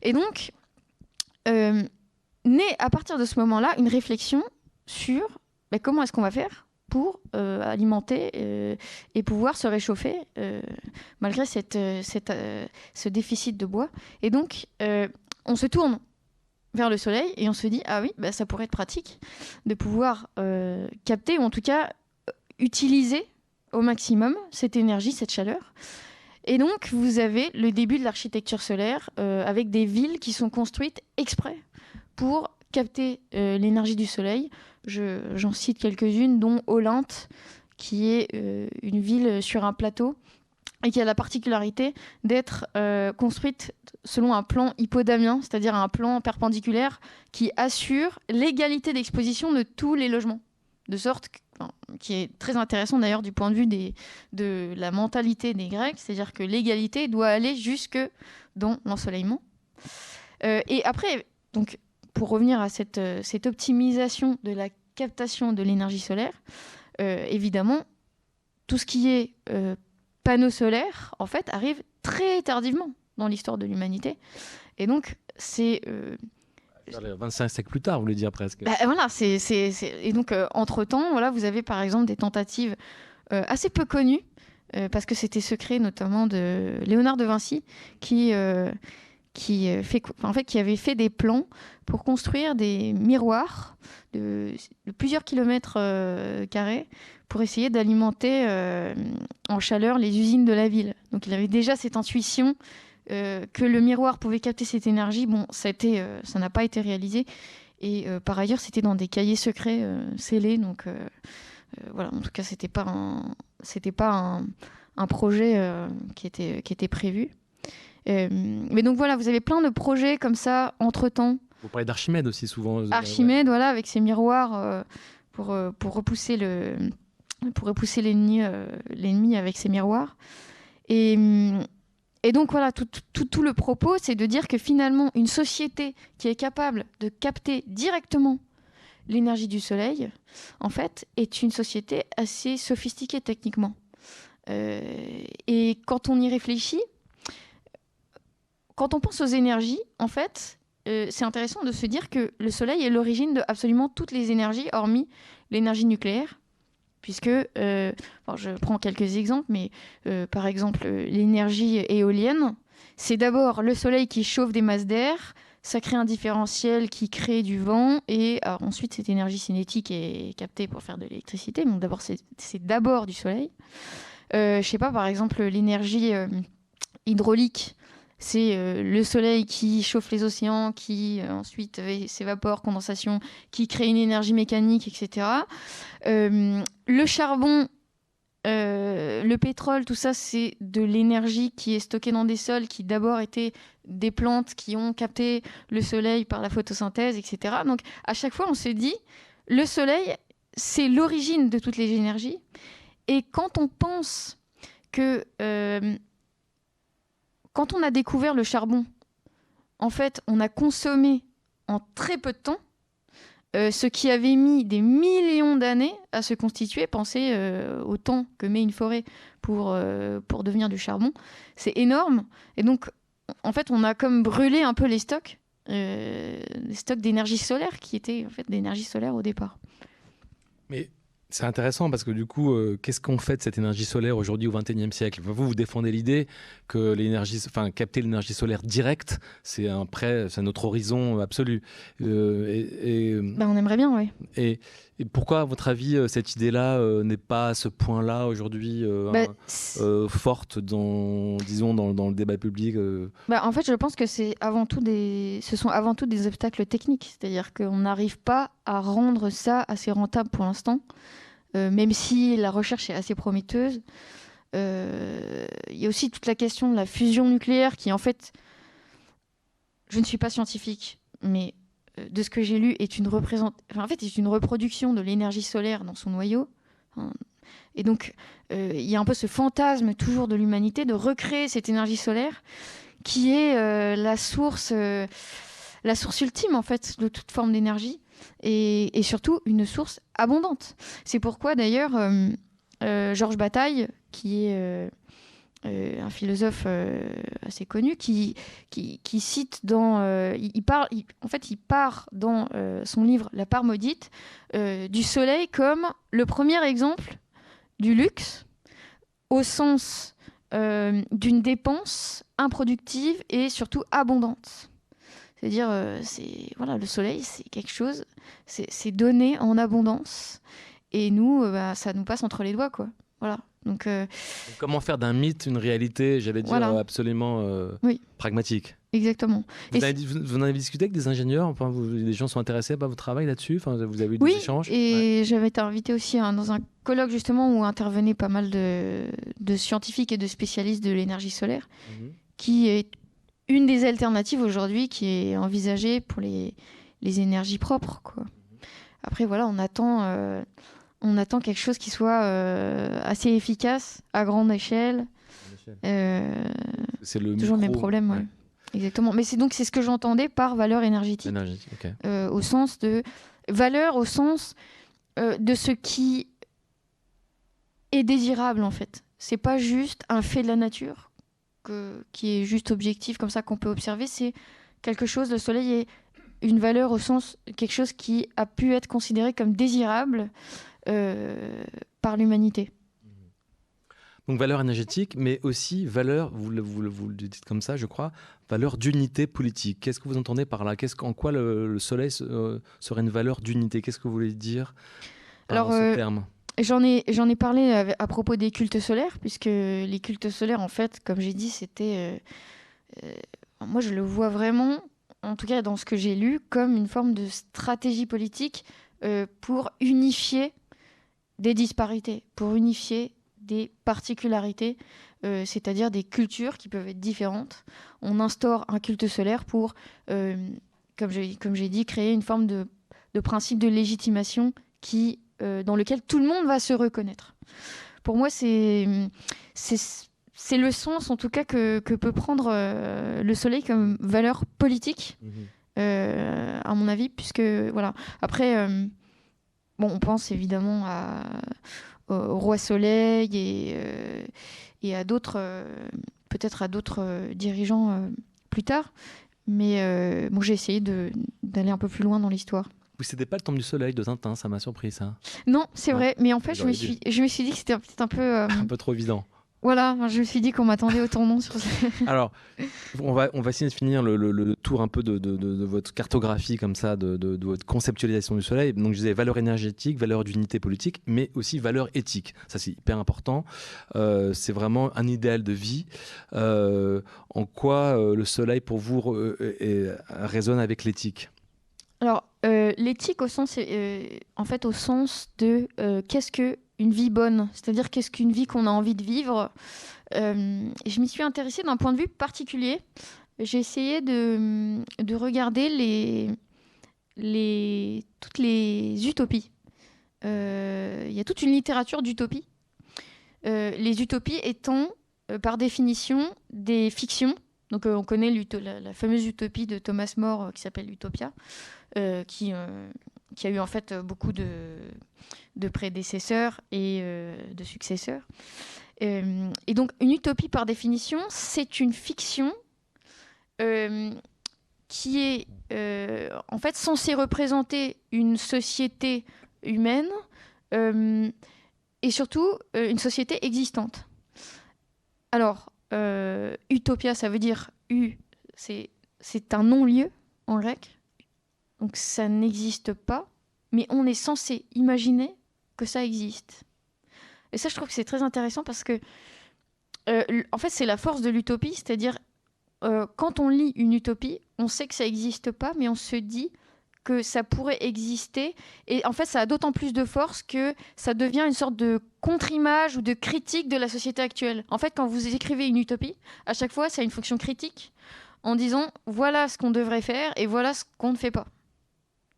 Et donc, euh, naît à partir de ce moment-là une réflexion sur bah, comment est-ce qu'on va faire pour euh, alimenter euh, et pouvoir se réchauffer malgré cette, ce déficit de bois. Et donc, on se tourne vers le soleil et on se dit, ah oui, bah, ça pourrait être pratique de pouvoir capter ou en tout cas utiliser au maximum cette énergie, cette chaleur. Et donc, vous avez le début de l'architecture solaire euh, avec des villes qui sont construites exprès pour capter euh, l'énergie du soleil. J'en cite quelques-unes, dont Olympe, qui est euh, une ville sur un plateau et qui a la particularité d'être construite selon un plan hippodamien, c'est-à-dire un plan perpendiculaire qui assure l'égalité d'exposition de tous les logements. De sorte qui est très intéressant d'ailleurs du point de vue de la mentalité des Grecs, c'est-à-dire que l'égalité doit aller jusque dans l'ensoleillement. Euh, et après, donc, pour revenir à cette, euh, cette optimisation de la captation de l'énergie solaire, euh, évidemment, tout ce qui est panneaux solaires, en fait, arrive très tardivement dans l'histoire de l'humanité. Et donc, c'est 25 siècles plus tard, vous voulez dire presque. Bah, voilà, c'est, et donc euh, entre-temps, voilà, vous avez par exemple des tentatives euh, assez peu connues, euh, parce que c'était secret notamment de Léonard de Vinci, qui, qui, fait, en fait, qui avait fait des plans pour construire des miroirs de plusieurs kilomètres carrés pour essayer d'alimenter en chaleur les usines de la ville. Donc il avait déjà cette intuition euh, que le miroir pouvait capter cette énergie, bon, ça euh, n'a pas été réalisé. Et euh, par ailleurs, c'était dans des cahiers secrets scellés, donc voilà. En tout cas, c'était pas un, c'était pas un, projet qui était qui était prévu. mais donc voilà, vous avez plein de projets comme ça entre temps. Vous parlez d'Archimède aussi souvent. Archimède, voilà, avec ses miroirs pour pour repousser le pour repousser l'ennemi l'ennemi avec ses miroirs. Et hum, et donc voilà, tout, le propos, c'est de dire que finalement, une société qui est capable de capter directement l'énergie du soleil, en fait, est une société assez sophistiquée techniquement. Euh, et quand on y réfléchit, quand on pense aux énergies, en fait, euh, c'est intéressant de se dire que le soleil est l'origine de absolument toutes les énergies, hormis l'énergie nucléaire, puisque, je prends quelques exemples, mais par exemple, l'énergie éolienne, c'est d'abord le soleil qui chauffe des masses d'air, ça crée un différentiel qui crée du vent et ensuite cette énergie cinétique est captée pour faire de l'électricité. Donc d'abord c'est d'abord du soleil. Euh, je sais pas par exemple l'énergie euh, hydraulique, c'est euh, le soleil qui chauffe les océans, qui euh, ensuite s'évapore, condensation, qui crée une énergie mécanique, etc. le charbon euh, le pétrole, tout ça, c'est de l'énergie qui est stockée dans des sols qui d'abord étaient des plantes qui ont capté le soleil par la photosynthèse, etc. Donc à chaque fois, on se dit, le soleil, c'est l'origine de toutes les énergies. Et quand on pense que euh, quand on a découvert le charbon, en fait, on a consommé en très peu de temps euh, ce qui avait mis des millions d'années à se constituer, pensez euh, au temps que met une forêt pour, euh, pour devenir du charbon, c'est énorme. Et donc, en fait, on a comme brûlé un peu les stocks, les stocks d'énergie solaire qui étaient en fait d'énergie solaire au départ. Mais c'est intéressant parce que du coup, euh, qu'est-ce qu'on fait de cette énergie solaire aujourd'hui au XXIe siècle? Vous, vous défendez l'idée que l'énergie, enfin, capter l'énergie solaire directe, c'est un prêt, c'est notre horizon absolu. Euh, et, ben, on aimerait bien, oui. Et, pourquoi, à votre avis, euh, cette idée-là n'est pas à ce point-là aujourd'hui ben, forte dans, disons, dans, dans, le débat public ben, En fait, je pense que c'est avant tout des, ce sont avant tout des obstacles techniques, c'est-à-dire qu'on n'arrive pas à rendre ça assez rentable pour l'instant. Euh, même si la recherche est assez prometteuse. Euh, il y a aussi toute la question de la fusion nucléaire qui, en fait, je ne suis pas scientifique, mais euh, de ce que j'ai lu, est une, en fait, est une reproduction de l'énergie solaire dans son noyau. Hein. Et donc, il y a un peu ce fantasme toujours de l'humanité de recréer cette énergie solaire qui est la source, la source ultime en fait de toute forme d'énergie et, surtout une source abondante. C'est pourquoi d'ailleurs euh, euh, Georges Bataille, qui est euh, un philosophe assez connu, qui, cite dans, il, parle, en fait, il part dans son livre La part maudite du soleil comme le premier exemple du luxe au sens d'une dépense improductive et surtout abondante. C'est-à-dire, euh, c'est voilà, le soleil, c'est quelque chose, c'est donné en abondance, et nous, euh, bah, ça nous passe entre les doigts, quoi. Voilà. Donc, euh, comment faire d'un mythe une réalité, j'allais dire absolument pragmatique? Exactement. Vous, avez, vous, en avez discuté avec des ingénieurs? Enfin, vous, Les gens sont intéressés par votre travail là-dessus? Enfin, Vous avez eu des oui, échanges? Et j'avais été invitée aussi hein, dans un colloque justement où intervenaient pas mal de, de scientifiques et de spécialistes de l'énergie solaire, mhm. qui est une des alternatives aujourd'hui qui est envisagée pour les, les énergies propres. Quoi. Après, voilà, on attend, euh, on attend quelque chose qui soit euh, assez efficace, à grande échelle. Euh, c'est le toujours le même problème. Exactement. Mais c'est donc c'est ce que j'entendais par valeur énergétique. au sens de valeur, au sens de ce qui est désirable en fait. C'est pas juste un fait de la nature qui est juste objectif, comme ça qu'on peut observer, c'est quelque chose, le soleil est une valeur au sens, quelque chose qui a pu être considéré comme désirable euh, par l'humanité. Donc valeur énergétique, mais aussi valeur, vous le, vous, le, dites comme ça, je crois, valeur d'unité politique. Qu'est-ce que vous entendez par là? Qu'est-ce En quoi le, soleil euh, serait une valeur d'unité? Qu'est-ce que vous voulez dire par Alors, ce euh, terme? J'en ai, j'en ai parlé à, propos des cultes solaires, puisque les cultes solaires, en fait, comme j'ai dit, c'était. Euh, euh, moi, je le vois vraiment, en tout cas dans ce que j'ai lu, comme une forme de stratégie politique euh, pour unifier des disparités, pour unifier des particularités, c'est-à-dire des cultures qui peuvent être différentes. On instaure un culte solaire pour, comme j'ai, comme j'ai dit, créer une forme de, de principe de légitimation qui dans lequel tout le monde va se reconnaître. Pour moi, c'est c'est le sens, en tout cas, que, que peut prendre euh, le soleil comme valeur politique, mhm. euh, à mon avis, puisque, voilà. Après, bon, on pense évidemment à, au roi soleil et, et à d'autres, peut-être à d'autres dirigeants plus tard, mais bon, j'ai essayé d'aller un peu plus loin dans l'histoire. C'était pas le temps du soleil de Tintin, ça m'a surpris ça. Non, c'est vrai, mais en fait, je me, suis, je me suis dit que c'était peut-être un peu. un peu trop évident. Voilà, je me suis dit qu'on m'attendait au tournant sur Alors, on va, on va essayer de finir le, tour un peu de, votre cartographie comme ça, de, votre conceptualisation du soleil. Donc, je disais valeur énergétique, valeur d'unité politique, mais aussi valeur éthique. Ça, c'est hyper important. Euh, c'est vraiment un idéal de vie. Euh, en quoi euh, le soleil, pour vous, résonne avec l'éthique? Alors, l'éthique au sens, en fait, au sens de qu'est-ce que une vie bonne, c'est-à-dire qu'est-ce qu'une vie qu'on a envie de vivre? Euh, je m'y suis intéressée d'un point de vue particulier. J'ai essayé de, de regarder toutes les utopies. Euh, il y a toute une littérature d'utopies. Euh, les utopies étant, par définition, des fictions. Donc on connaît la, fameuse utopie de Thomas More qui s'appelle Utopia, qui, qui a eu en fait beaucoup de prédécesseurs et euh, de successeurs. Euh, et donc, une utopie, par définition, c'est une fiction euh, qui est en fait censée représenter une société humaine et surtout une société existante. Alors, utopia, ça veut dire U, c'est un non-lieu en grec. Donc ça n'existe pas, mais on est censé imaginer que ça existe. Et ça, je trouve que c'est très intéressant parce que, euh, en fait, c'est la force de l'utopie, c'est-à-dire, euh, quand on lit une utopie, on sait que ça n'existe pas, mais on se dit que ça pourrait exister. Et en fait, ça a d'autant plus de force que ça devient une sorte de contre-image ou de critique de la société actuelle. En fait, quand vous écrivez une utopie, à chaque fois, ça a une fonction critique en disant voilà ce qu'on devrait faire et voilà ce qu'on ne fait pas.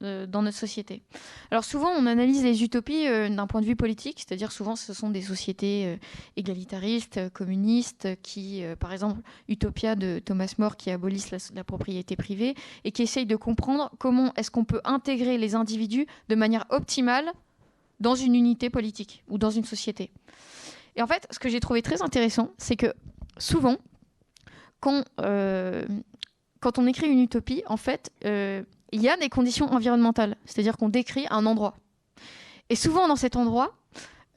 Euh, dans notre société. Alors souvent, on analyse les utopies euh, d'un point de vue politique, c'est-à-dire souvent ce sont des sociétés euh, égalitaristes, communistes, qui, par exemple, Utopia de Thomas More, qui abolissent la, propriété privée et qui essayent de comprendre comment est-ce qu'on peut intégrer les individus de manière optimale dans une unité politique ou dans une société. Et en fait, ce que j'ai trouvé très intéressant, c'est que souvent, quand, quand on écrit une utopie, en fait, il y a des conditions environnementales, c'est-à-dire qu'on décrit un endroit. Et souvent dans cet endroit,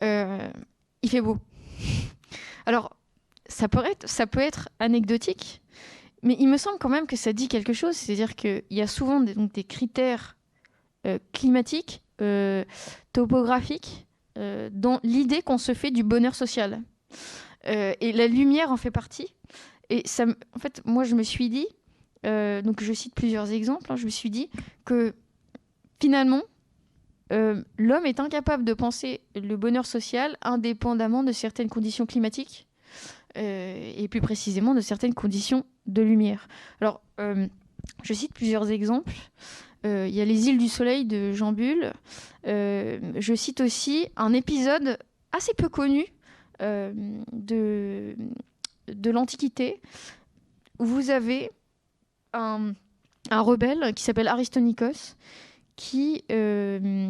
euh, il fait beau. Alors, ça peut, être, anecdotique, mais il me semble quand même que ça dit quelque chose, c'est-à-dire qu'il y a souvent des critères euh, climatiques, euh, topographiques, dans l'idée qu'on se fait du bonheur social. et la lumière en fait partie. Et ça, en fait, moi, je me suis dit, euh, donc je cite plusieurs exemples, hein. je me suis dit que finalement, euh, l'homme est incapable de penser le bonheur social indépendamment de certaines conditions climatiques euh, et plus précisément de certaines conditions de lumière. Alors, je cite plusieurs exemples. Il y a les îles du soleil de Jean Bull. je cite aussi un épisode assez peu connu de, de l'Antiquité où vous avez un, rebelle qui s'appelle Aristonikos, qui euh,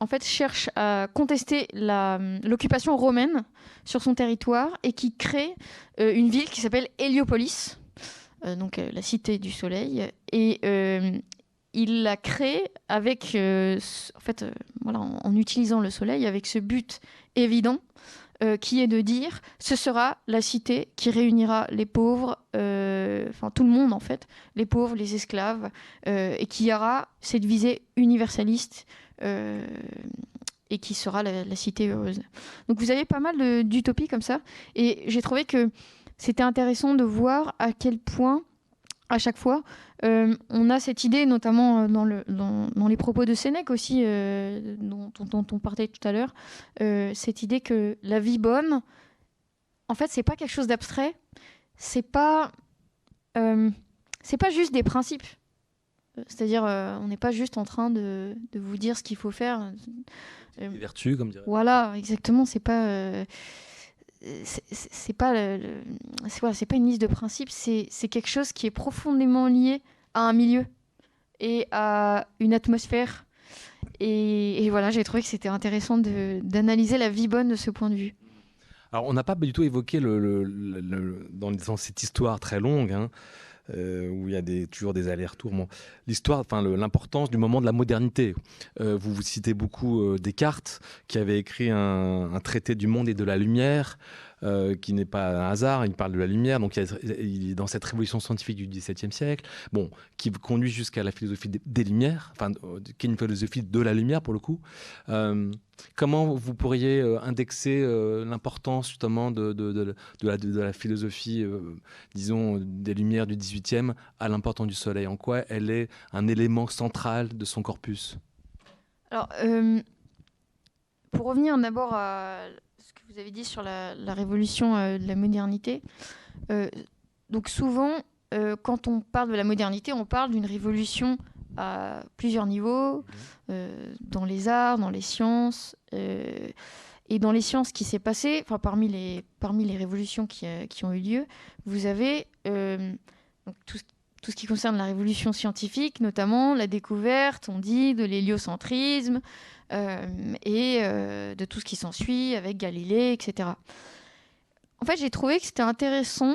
en fait cherche à contester l'occupation romaine sur son territoire et qui crée euh, une ville qui s'appelle Héliopolis, euh, donc la cité du soleil. Et il l'a créée avec, en fait, voilà, en, utilisant le soleil, avec ce but évident euh, qui est de dire ce sera la cité qui réunira les pauvres, euh, enfin tout le monde en fait, les pauvres, les esclaves, euh, et qui aura cette visée universaliste et qui sera la, cité heureuse. Donc vous avez pas mal d'utopies comme ça, et j'ai trouvé que c'était intéressant de voir à quel point à chaque fois. Euh, on a cette idée, notamment euh, dans, le, dans, les propos de Sénèque aussi, euh, dont, on parlait tout à l'heure, cette idée que la vie bonne, en fait, c'est pas quelque chose d'abstrait, c'est pas, c'est pas juste des principes. C'est-à-dire, on n'est pas juste en train de, de vous dire ce qu'il faut faire. Des vertus, comme dirait. Voilà, exactement. C'est pas c'est pas c'est pas une liste de principes, c'est quelque chose qui est profondément lié à un milieu et à une atmosphère. Et, voilà, j'ai trouvé que c'était intéressant d'analyser la vie bonne de ce point de vue. Alors, on n'a pas du tout évoqué le, dans, cette histoire très longue, hein, où il y a toujours des allers-retours. L'histoire, enfin l'importance du moment de la modernité. vous vous citez beaucoup Descartes, qui avait écrit un, traité du monde et de la lumière. Euh, qui n'est pas un hasard, il parle de la lumière, donc il, est dans cette révolution scientifique du XVIIe siècle, bon, qui conduit jusqu'à la philosophie des, Lumières, enfin, euh, qui est une philosophie de la lumière pour le coup. Euh, comment vous pourriez indexer l'importance justement de, la, de, la, philosophie, disons, des Lumières du XVIIIe à l'importance du Soleil? En quoi elle est un élément central de son corpus? Alors, pour revenir d'abord à vous avez dit sur la, révolution euh, de la modernité. Euh, donc souvent, euh, quand on parle de la modernité, on parle d'une révolution à plusieurs niveaux, mhm. dans les arts, dans les sciences. et dans les sciences, qui s'est passé, enfin, parmi, les, parmi les révolutions qui, qui ont eu lieu, vous avez donc, tout, tout, ce qui concerne la révolution scientifique, notamment la découverte, on dit, de l'héliocentrisme, euh, et euh, de tout ce qui s'ensuit avec Galilée, etc. En fait, j'ai trouvé que c'était intéressant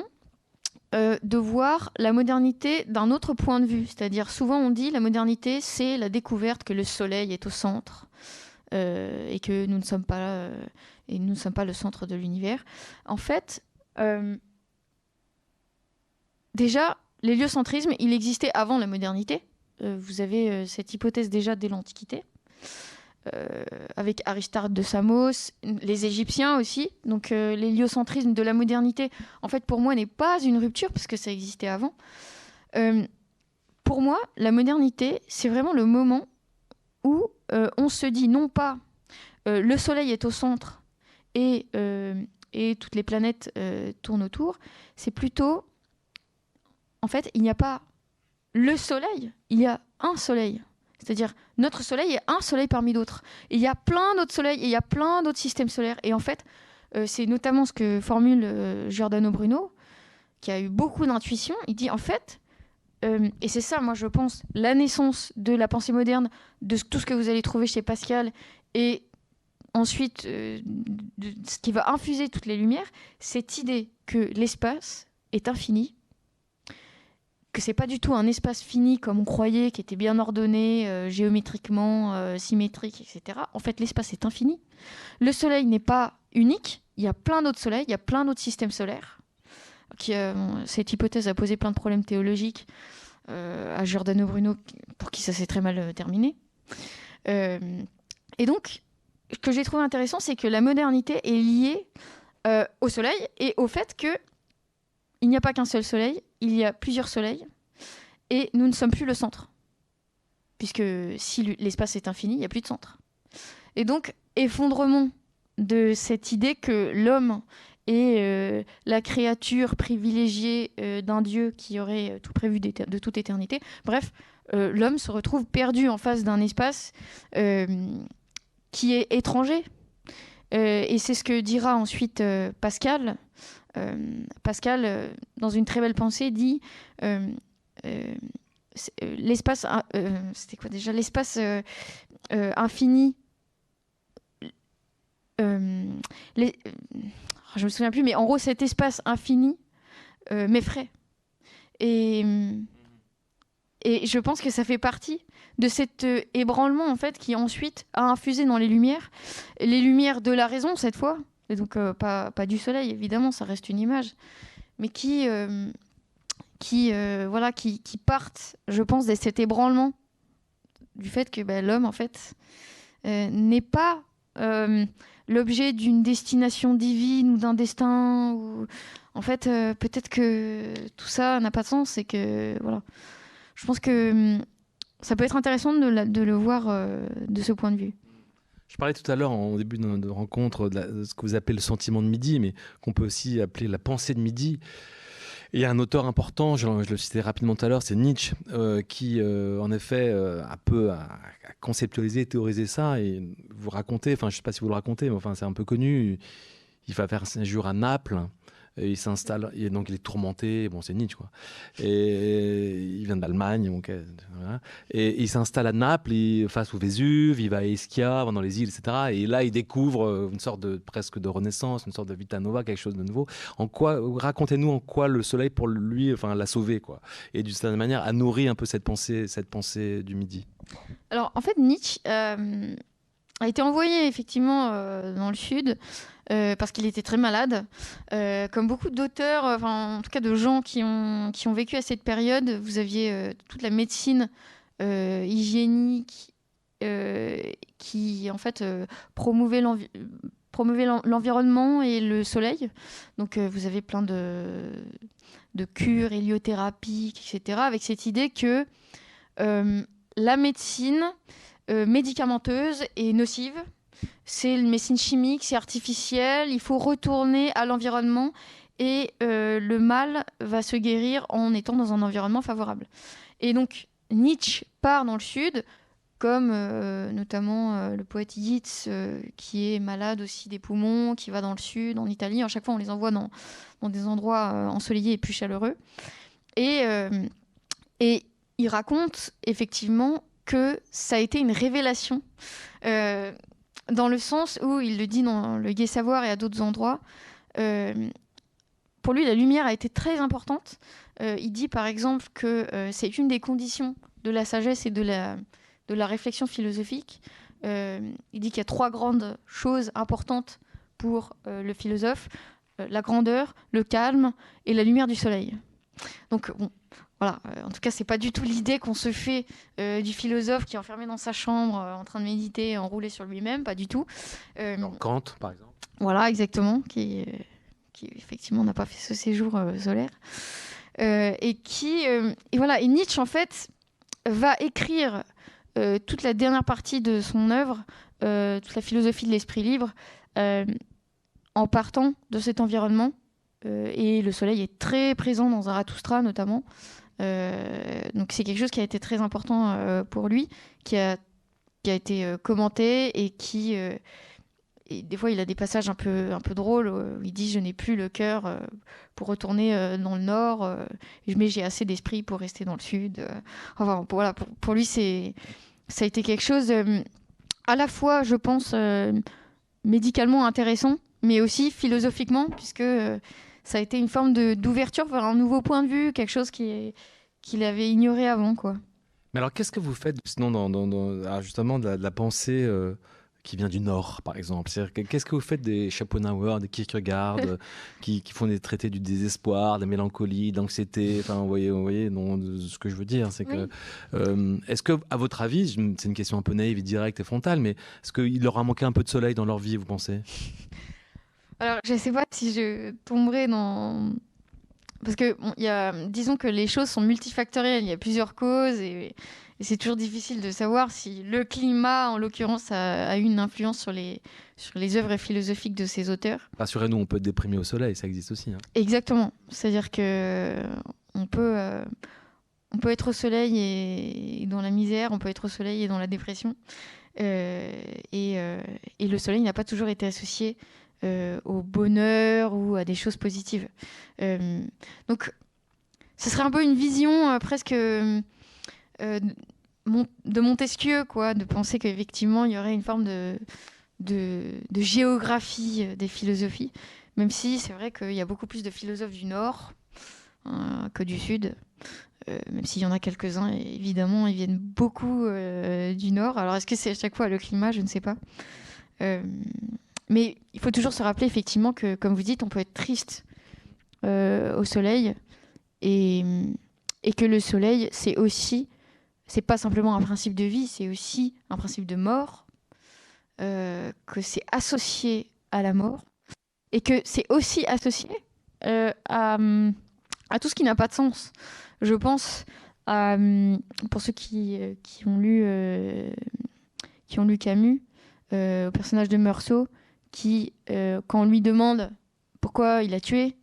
euh, de voir la modernité d'un autre point de vue. C'est-à-dire, souvent on dit la modernité, c'est la découverte que le Soleil est au centre et que nous ne sommes pas et nous ne sommes pas le centre de l'univers. En fait, déjà, l'héliocentrisme, il existait avant la modernité. vous avez cette hypothèse déjà dès l'Antiquité. Euh, avec Aristarque de Samos, les Égyptiens aussi. Donc euh, l'héliocentrisme de la modernité, en fait, pour moi, n'est pas une rupture parce que ça existait avant. Euh, pour moi, la modernité, c'est vraiment le moment où on se dit non pas le Soleil est au centre et, et toutes les planètes tournent autour, c'est plutôt, en fait, il n'y a pas le Soleil, il y a un Soleil. C'est-à-dire, notre Soleil est un Soleil parmi d'autres. Il y a plein d'autres soleils et il y a plein d'autres systèmes solaires. Et en fait, euh, c'est notamment ce que formule euh, Giordano Bruno, qui a eu beaucoup d'intuition. Il dit, en fait, euh, et c'est ça, moi, je pense, la naissance de la pensée moderne, de tout ce que vous allez trouver chez Pascal, et ensuite, de ce qui va infuser toutes les lumières, cette idée que l'espace est infini, que c'est pas du tout un espace fini comme on croyait, qui était bien ordonné euh, géométriquement, euh, symétrique, etc. En fait, l'espace est infini. Le Soleil n'est pas unique. Il y a plein d'autres soleils, il y a plein d'autres systèmes solaires. Euh, cette hypothèse a posé plein de problèmes théologiques à Giordano Bruno, pour qui ça s'est très mal terminé. et donc, ce que j'ai trouvé intéressant, c'est que la modernité est liée au Soleil et au fait que il n'y a pas qu'un seul soleil, il y a plusieurs soleils, et nous ne sommes plus le centre. Puisque si l'espace est infini, il n'y a plus de centre. Et donc, effondrement de cette idée que l'homme est euh, la créature privilégiée euh, d'un Dieu qui aurait euh, tout prévu de toute éternité. Bref, l'homme se retrouve perdu en face d'un espace qui est étranger. et c'est ce que dira ensuite Pascal Pascal, euh, dans une très belle pensée, dit euh, l'espace, c'était quoi déjà L'espace infini. Les, je me souviens plus, mais en gros, cet espace infini m'effraie. Et, et je pense que ça fait partie de cet ébranlement en fait qui ensuite a infusé dans les lumières, les lumières de la raison cette fois, et donc euh, pas, pas, du soleil, évidemment, ça reste une image, mais qui, euh, qui, euh, voilà, qui, qui, partent, je pense, de cet ébranlement du fait que ben, l'homme, en fait, n'est pas l'objet d'une destination divine ou d'un destin. Ou... En fait, peut-être que tout ça n'a pas de sens et que, voilà. Je pense que hum, ça peut être intéressant de, de le voir de ce point de vue. Je parlais tout à l'heure, en début de, rencontre, de, ce que vous appelez le sentiment de midi, mais qu'on peut aussi appeler la pensée de midi. il y a un auteur important, je, le citais rapidement tout à l'heure, c'est Nietzsche, euh, qui euh, en effet euh, a peu à, conceptualiser, théoriser ça et vous raconter, enfin je ne sais pas si vous le racontez, mais enfin c'est un peu connu, il va faire un jour à Naples il s'installe, donc il est tourmenté, bon c'est Nietzsche quoi. Et il vient d'Allemagne, donc, et, il s'installe à Naples, face au Vésuve, il va à Ischia, dans les îles, etc. Et là il découvre une sorte de presque de renaissance, une sorte de vita nova, quelque chose de nouveau. En quoi, racontez-nous en quoi le soleil pour lui, enfin l'a sauvé quoi, et d'une certaine manière a nourri un peu cette pensée, cette pensée du midi. Alors en fait Nietzsche euh, a été envoyé effectivement euh, dans le sud euh, parce qu'il était très malade. Euh, comme beaucoup d'auteurs, enfin, en tout cas de gens qui ont, qui ont vécu à cette période, vous aviez toute la médecine hygiénique qui en fait promouvait l'environnement et le soleil. Donc vous avez plein de, de cures héliothérapiques, etc. avec cette idée que la médecine euh, médicamenteuse et nocive. C'est une médecine chimique, c'est artificiel, il faut retourner à l'environnement et euh, le mal va se guérir en étant dans un environnement favorable. Et donc Nietzsche part dans le sud, comme euh, notamment le poète Yeats, qui est malade aussi des poumons, qui va dans le sud, en Italie. À chaque fois, on les envoie dans, des endroits ensoleillés et plus chaleureux. Et, il raconte effectivement que ça a été une révélation, euh, dans le sens où il le dit dans Le Gai Savoir et à d'autres endroits. Euh, pour lui, la lumière a été très importante. Euh, il dit par exemple que c'est une des conditions de la sagesse et de la, de la réflexion philosophique. il dit qu'il y a trois grandes choses importantes pour le philosophe la grandeur, le calme et la lumière du soleil. Donc, bon, voilà, euh, en tout cas, c'est pas du tout l'idée qu'on se fait euh, du philosophe qui est enfermé dans sa chambre, euh, en train de méditer, enroulé sur lui-même, pas du tout. Kant, par exemple. Voilà, exactement, qui, qui effectivement n'a pas fait ce séjour solaire. et qui, et voilà, et Nietzsche, en fait, va écrire toute la dernière partie de son œuvre, toute la philosophie de l'esprit libre, en partant de cet environnement. et le soleil est très présent dans Zarathustra, notamment. Euh, donc c'est quelque chose qui a été très important euh, pour lui, qui a, qui a été euh, commenté et qui des fois, il a des passages un peu, un peu drôles où il dit Je n'ai plus le cœur pour retourner dans le nord, mais j'ai assez d'esprit pour rester dans le sud. Enfin, voilà, pour, pour lui, c'est, ça a été quelque chose à la fois, je pense, médicalement intéressant, mais aussi philosophiquement, puisque ça a été une forme d'ouverture vers un nouveau point de vue, quelque chose qu'il qui avait ignoré avant. quoi. Mais alors, qu'est-ce que vous faites sinon dans, dans, ah, justement de la, pensée euh, qui vient du Nord, par exemple? Qu'est-ce que vous faites des Schopenhauer, des Kierkegaard, qui, qui, font des traités du désespoir, de la mélancolie, d'anxiété? Enfin, vous voyez, vous voyez non, ce que je veux dire, c'est que. Euh, est-ce que, à votre avis, c'est une question un peu naïve et directe et frontale, mais est-ce qu'il leur a manqué un peu de soleil dans leur vie, vous pensez? alors, je ne sais pas si je tomberai dans. Parce que, y a, disons que les choses sont multifactorielles, il y a plusieurs causes et, c'est toujours difficile de savoir si le climat, en l'occurrence, a, eu une influence sur les, sur les œuvres philosophiques de ces auteurs. Rassurez-nous, on peut être déprimé au soleil, ça existe aussi. Hein. Exactement. C'est-à-dire que on peut, euh, on peut être au soleil et, dans la misère, on peut être au soleil et dans la dépression. Euh, et, euh, et, le soleil n'a pas toujours été associé au bonheur ou à des choses positives. Euh, donc, ce serait un peu une vision euh, presque de Montesquieu, quoi, de penser qu'effectivement il y aurait une forme de, de, géographie des philosophies, même si c'est vrai qu'il y a beaucoup plus de philosophes du Nord que du Sud. même s'il y en a quelques-uns, évidemment, ils viennent beaucoup du Nord. Alors, est-ce que c'est à chaque fois le climat? Je ne sais pas. Mais il faut toujours se rappeler effectivement que, comme vous dites, on peut être triste euh, au soleil et, que le soleil, c'est aussi, c'est pas simplement un principe de vie, c'est aussi un principe de mort, euh, que c'est associé à la mort et que c'est aussi associé euh, à, tout ce qui n'a pas de sens. Je pense pour ceux qui, qui ont lu qui ont lu Camus, au personnage de Meursault, qui, euh, quand on lui demande pourquoi il a tué,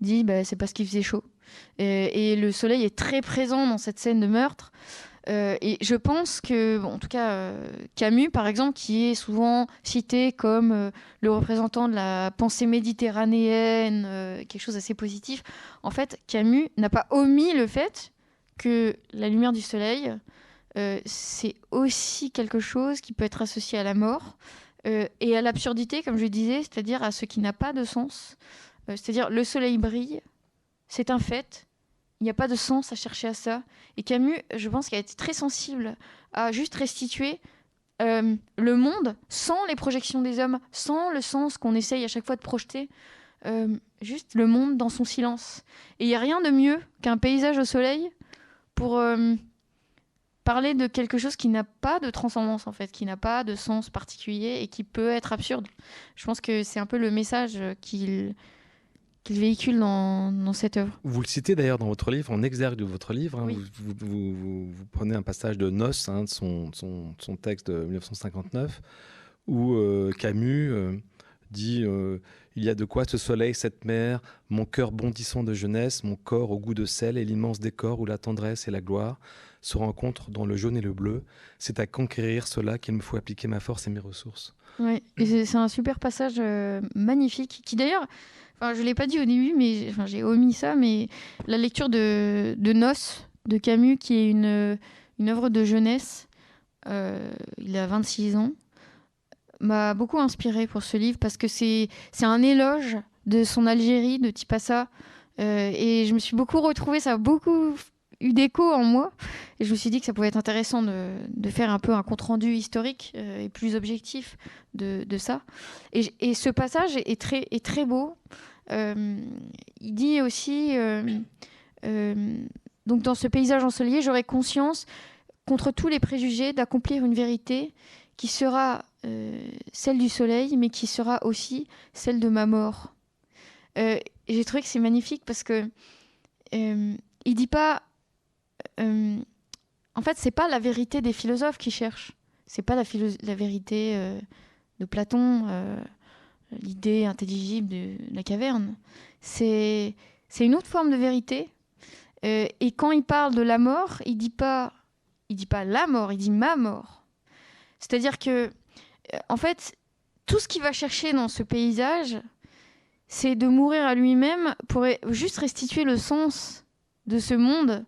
dit bah, c'est parce qu'il faisait chaud. Et, le soleil est très présent dans cette scène de meurtre. Euh, et je pense que, en tout cas, euh, Camus, par exemple, qui est souvent cité comme euh, le représentant de la pensée méditerranéenne, quelque chose d'assez positif, en fait, Camus n'a pas omis le fait que la lumière du soleil, c'est aussi quelque chose qui peut être associé à la mort et à l'absurdité, comme je disais, c'est-à-dire à ce qui n'a pas de sens. c'est-à-dire le soleil brille, c'est un fait, il n'y a pas de sens à chercher à ça. Et Camus, je pense qu'il a été très sensible à juste restituer euh, le monde sans les projections des hommes, sans le sens qu'on essaye à chaque fois de projeter. Euh, juste le monde dans son silence. Et il n'y a rien de mieux qu'un paysage au soleil pour euh, parler de quelque chose qui n'a pas de transcendance, en fait, qui n'a pas de sens particulier et qui peut être absurde. Je pense que c'est un peu le message qu'il qu'il véhicule dans, cette œuvre. Vous le citez d'ailleurs dans votre livre, en exergue de votre livre. Hein, vous, prenez un passage de Nos, hein, de son, son, texte de 1959, où euh, Camus euh, dit euh, Il y a de quoi ce soleil, cette mer, mon cœur bondissant de jeunesse, mon corps au goût de sel et l'immense décor où la tendresse et la gloire se rencontrent dans le jaune et le bleu. C'est à conquérir cela qu'il me faut appliquer ma force et mes ressources. C'est un super passage magnifique qui d'ailleurs je ne l'ai pas dit au début, mais j'ai omis ça, mais la lecture de, de de Camus, qui est une, une œuvre de jeunesse, euh, il a 26 ans, m'a beaucoup inspiré pour ce livre parce que c'est un éloge de son Algérie, de Tipassa. Euh, et je me suis beaucoup retrouvée, ça a beaucoup eu d'écho en moi. Et je me suis dit que ça pouvait être intéressant de, de faire un peu un compte-rendu historique euh, et plus objectif de, de ça. Et, et, ce passage est très, est très beau. Euh, il dit aussi, euh, euh, donc dans ce paysage ensoleillé, j'aurai conscience, contre tous les préjugés, d'accomplir une vérité qui sera celle du soleil, mais qui sera aussi celle de ma mort. J'ai trouvé que c'est magnifique parce que il dit pas. En fait, c'est pas la vérité des philosophes qui cherchent. C'est pas la, vérité de Platon l'idée intelligible de la caverne. C'est une autre forme de vérité. Euh, et quand il parle de la mort, il dit pas il dit pas la mort, il dit ma mort. C'est-à-dire que euh, en fait, tout ce qu'il va chercher dans ce paysage, c'est de mourir à lui-même pour juste restituer le sens de ce monde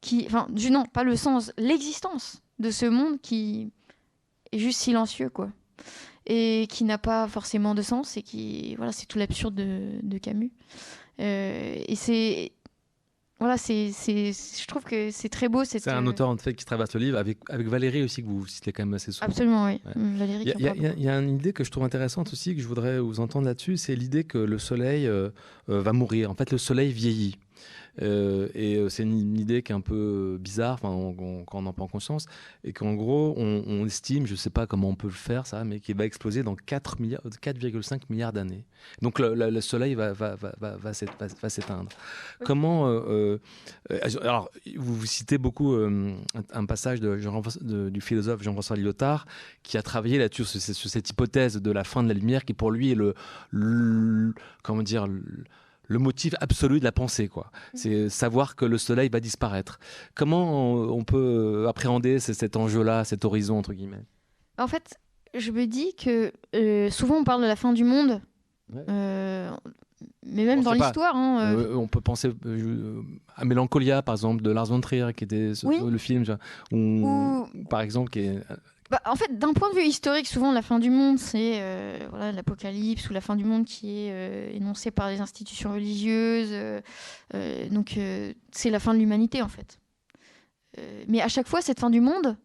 qui enfin du non, pas le sens, l'existence de ce monde qui est juste silencieux quoi. Et qui n'a pas forcément de sens et qui voilà c'est tout l'absurde de, Camus. Euh, et c'est voilà c'est je trouve que c'est très beau c'est un auteur en fait qui traverse le livre avec avec Valérie aussi que vous citez quand même assez souvent. Absolument oui. Valérie il y, a une idée que je trouve intéressante aussi que je voudrais vous entendre là-dessus c'est l'idée que le soleil euh, euh, va mourir. En fait le soleil vieillit. euh, et euh, c'est une, idée qui est un peu bizarre quand on en prend conscience. Et qu'en gros, on, estime, je ne sais pas comment on peut le faire, ça, mais qu'il va exploser dans 4,5 milliards, 4 milliards d'années. Donc le, Soleil va, va, va, va s'éteindre. Comment. Euh, alors, vous, vous, citez beaucoup un, passage de, du philosophe Jean-François Lyotard qui a travaillé là-dessus, sur, cette hypothèse de la fin de la lumière qui, pour lui, est le. le comment dire le motif absolu de la pensée, quoi. Mm. C'est savoir que le soleil va disparaître. Comment on, peut appréhender cet enjeu-là, cet horizon, entre guillemets? En fait, je me dis que euh, souvent on parle de la fin du monde. Euh, mais même dans l'histoire. Hein, euh. on peut penser à Mélancolia, par exemple, de Lars von Trier, qui était le film, ou... par exemple, qui est bah, en fait, d'un point de vue historique, souvent la fin du monde, c'est euh, l'apocalypse ou la fin du monde qui est euh, énoncée par les institutions religieuses. Euh, donc, c'est la fin de l'humanité, en fait. mais à chaque fois, cette fin du monde,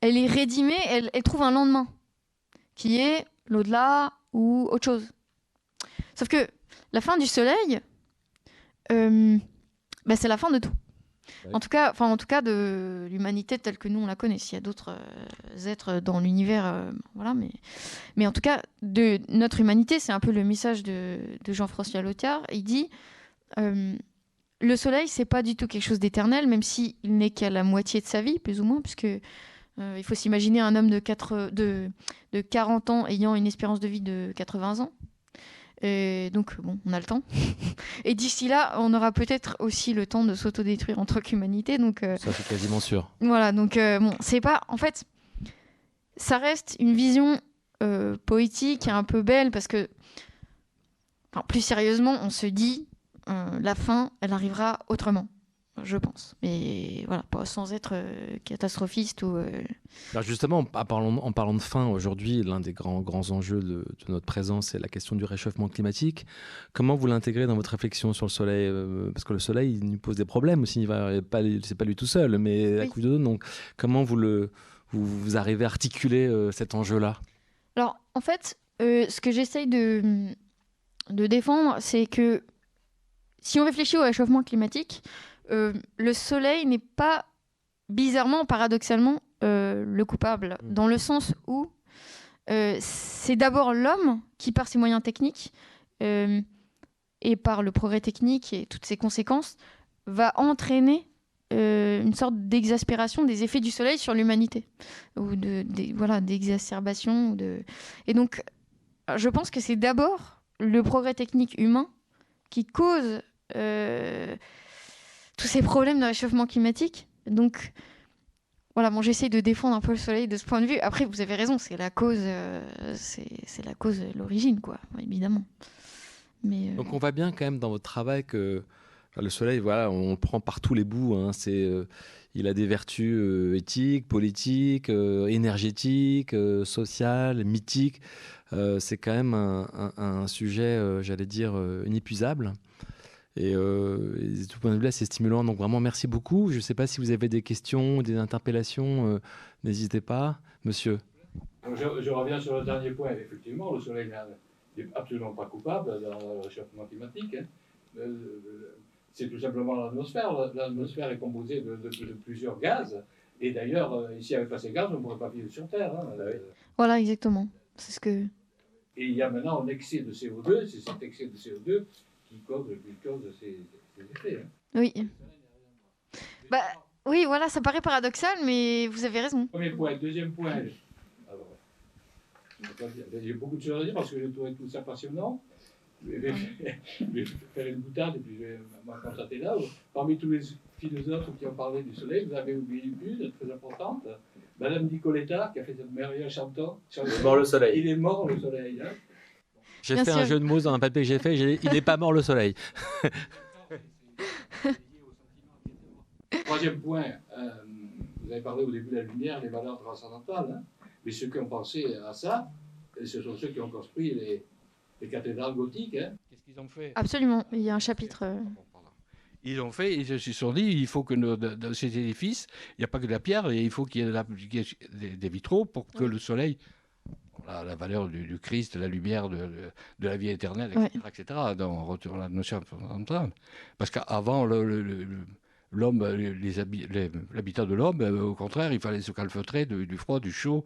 elle est rédimée, elle, trouve un lendemain, qui est l'au-delà ou autre chose. Sauf que la fin du soleil, bah, c'est la fin de tout. En tout cas, enfin en tout cas de l'humanité telle que nous on la connaît. S'il y a d'autres euh, êtres dans l'univers, euh, voilà, mais mais en tout cas de notre humanité, c'est un peu le message de, Jean-François Lothar. Il dit euh, le Soleil, c'est pas du tout quelque chose d'éternel, même s'il n'est qu'à la moitié de sa vie, plus ou moins, puisque il faut s'imaginer un homme de, 4, de, de 40 ans ayant une espérance de vie de 80 ans. Et donc, bon, on a le temps. Et d'ici là, on aura peut-être aussi le temps de s'autodétruire en tant qu'humanité. Donc, Ça, c'est quasiment sûr. Voilà, donc, bon, c'est pas. En fait, ça reste une vision poétique et un peu belle parce que, plus sérieusement, on se dit, la fin, elle arrivera autrement je pense. Mais voilà, sans être euh, catastrophiste ou. Euh, Alors justement, en parlant, en parlant de fin, aujourd'hui, l'un des grands, grands enjeux de, notre présence, c'est la question du réchauffement climatique. Comment vous l'intégrez dans votre réflexion sur le Soleil euh, Parce que le Soleil, il nous pose des problèmes aussi. Il va pas, c'est pas lui tout seul, mais la couche de Donc, comment vous le, vous, vous arrivez à articuler cet enjeu-là? Alors, en fait, ce que j'essaye de, de défendre, c'est que si on réfléchit au réchauffement climatique, euh, le soleil n'est pas, bizarrement, paradoxalement, euh, le coupable, mm. dans le sens où euh, c'est d'abord l'homme qui, par ses moyens techniques et par le progrès technique et toutes ses conséquences, va entraîner une sorte d'exaspération des effets du soleil sur l'humanité ou de, voilà d'exacerbation de et donc je pense que c'est d'abord le progrès technique humain qui cause tous ces problèmes de réchauffement climatique. Donc, voilà, bon, j'essaie de défendre un peu le soleil de ce point de vue. Après, vous avez raison, c'est la cause, euh, c'est la cause, l'origine, quoi, évidemment. Mais, euh, Donc, on voit bien quand même dans votre travail que le soleil, voilà, on le prend par tous les bouts. Hein, c'est, euh, il a des vertus éthiques, politiques, énergétiques, sociales, mythiques. c'est quand même un sujet, j'allais dire, inépuisable. Et, euh, et, tout point de vue là, c'est stimulant. Donc vraiment, merci beaucoup. Je ne sais pas si vous avez des questions, des interpellations. Euh, n'hésitez pas, monsieur. Je, reviens sur le dernier point. Effectivement, le soleil n'est absolument pas coupable dans le réchauffement climatique. Hein. Euh, c'est tout simplement l'atmosphère. L'atmosphère est composée de, plusieurs gaz. Et d'ailleurs, ici, avec pas ces gaz, on ne pourrait pas vivre sur Terre. Hein. Ah voilà, exactement. C'est ce que. Et il y a maintenant un excès de CO2. C'est cet excès de CO2 qui cause, ces, effets. Hein. Oui. Bah, oui, voilà, ça paraît paradoxal, mais vous avez raison. Premier point. Deuxième point. J'ai beaucoup de choses à dire parce que j'ai trouvé tout ça passionnant. Je vais, faire une boutade et puis je vais m'en constater là. Parmi tous les philosophes qui ont parlé du soleil, vous avez oublié une très importante. Madame Nicoletta, qui a fait cette merveilleuse chanson. Il est mort le soleil. Il est mort le soleil. Hein. J'ai fait un jeu de mots dans un papier que j'ai fait. Il n'est pas mort le soleil. Troisième point, euh, vous avez parlé au début de la lumière, les valeurs transcendantales. Hein. mais ceux qui ont pensé à ça, ce sont ceux qui ont construit les, cathédrales gothiques. Hein. Qu'est-ce qu'ils ont fait? Absolument, il y a un chapitre. Euh, ils ont fait, ils se sont dit, il faut que dans ces édifices, il n'y a pas que de la pierre, il faut qu'il y ait des, vitraux pour que le soleil la, valeur du, Christ, la lumière de, la vie éternelle, etc., etc., dans Retour à la notion Parce qu'avant, l'homme, l'habitat de l'homme, euh, au contraire, il fallait se calfeutrer du, froid, du chaud,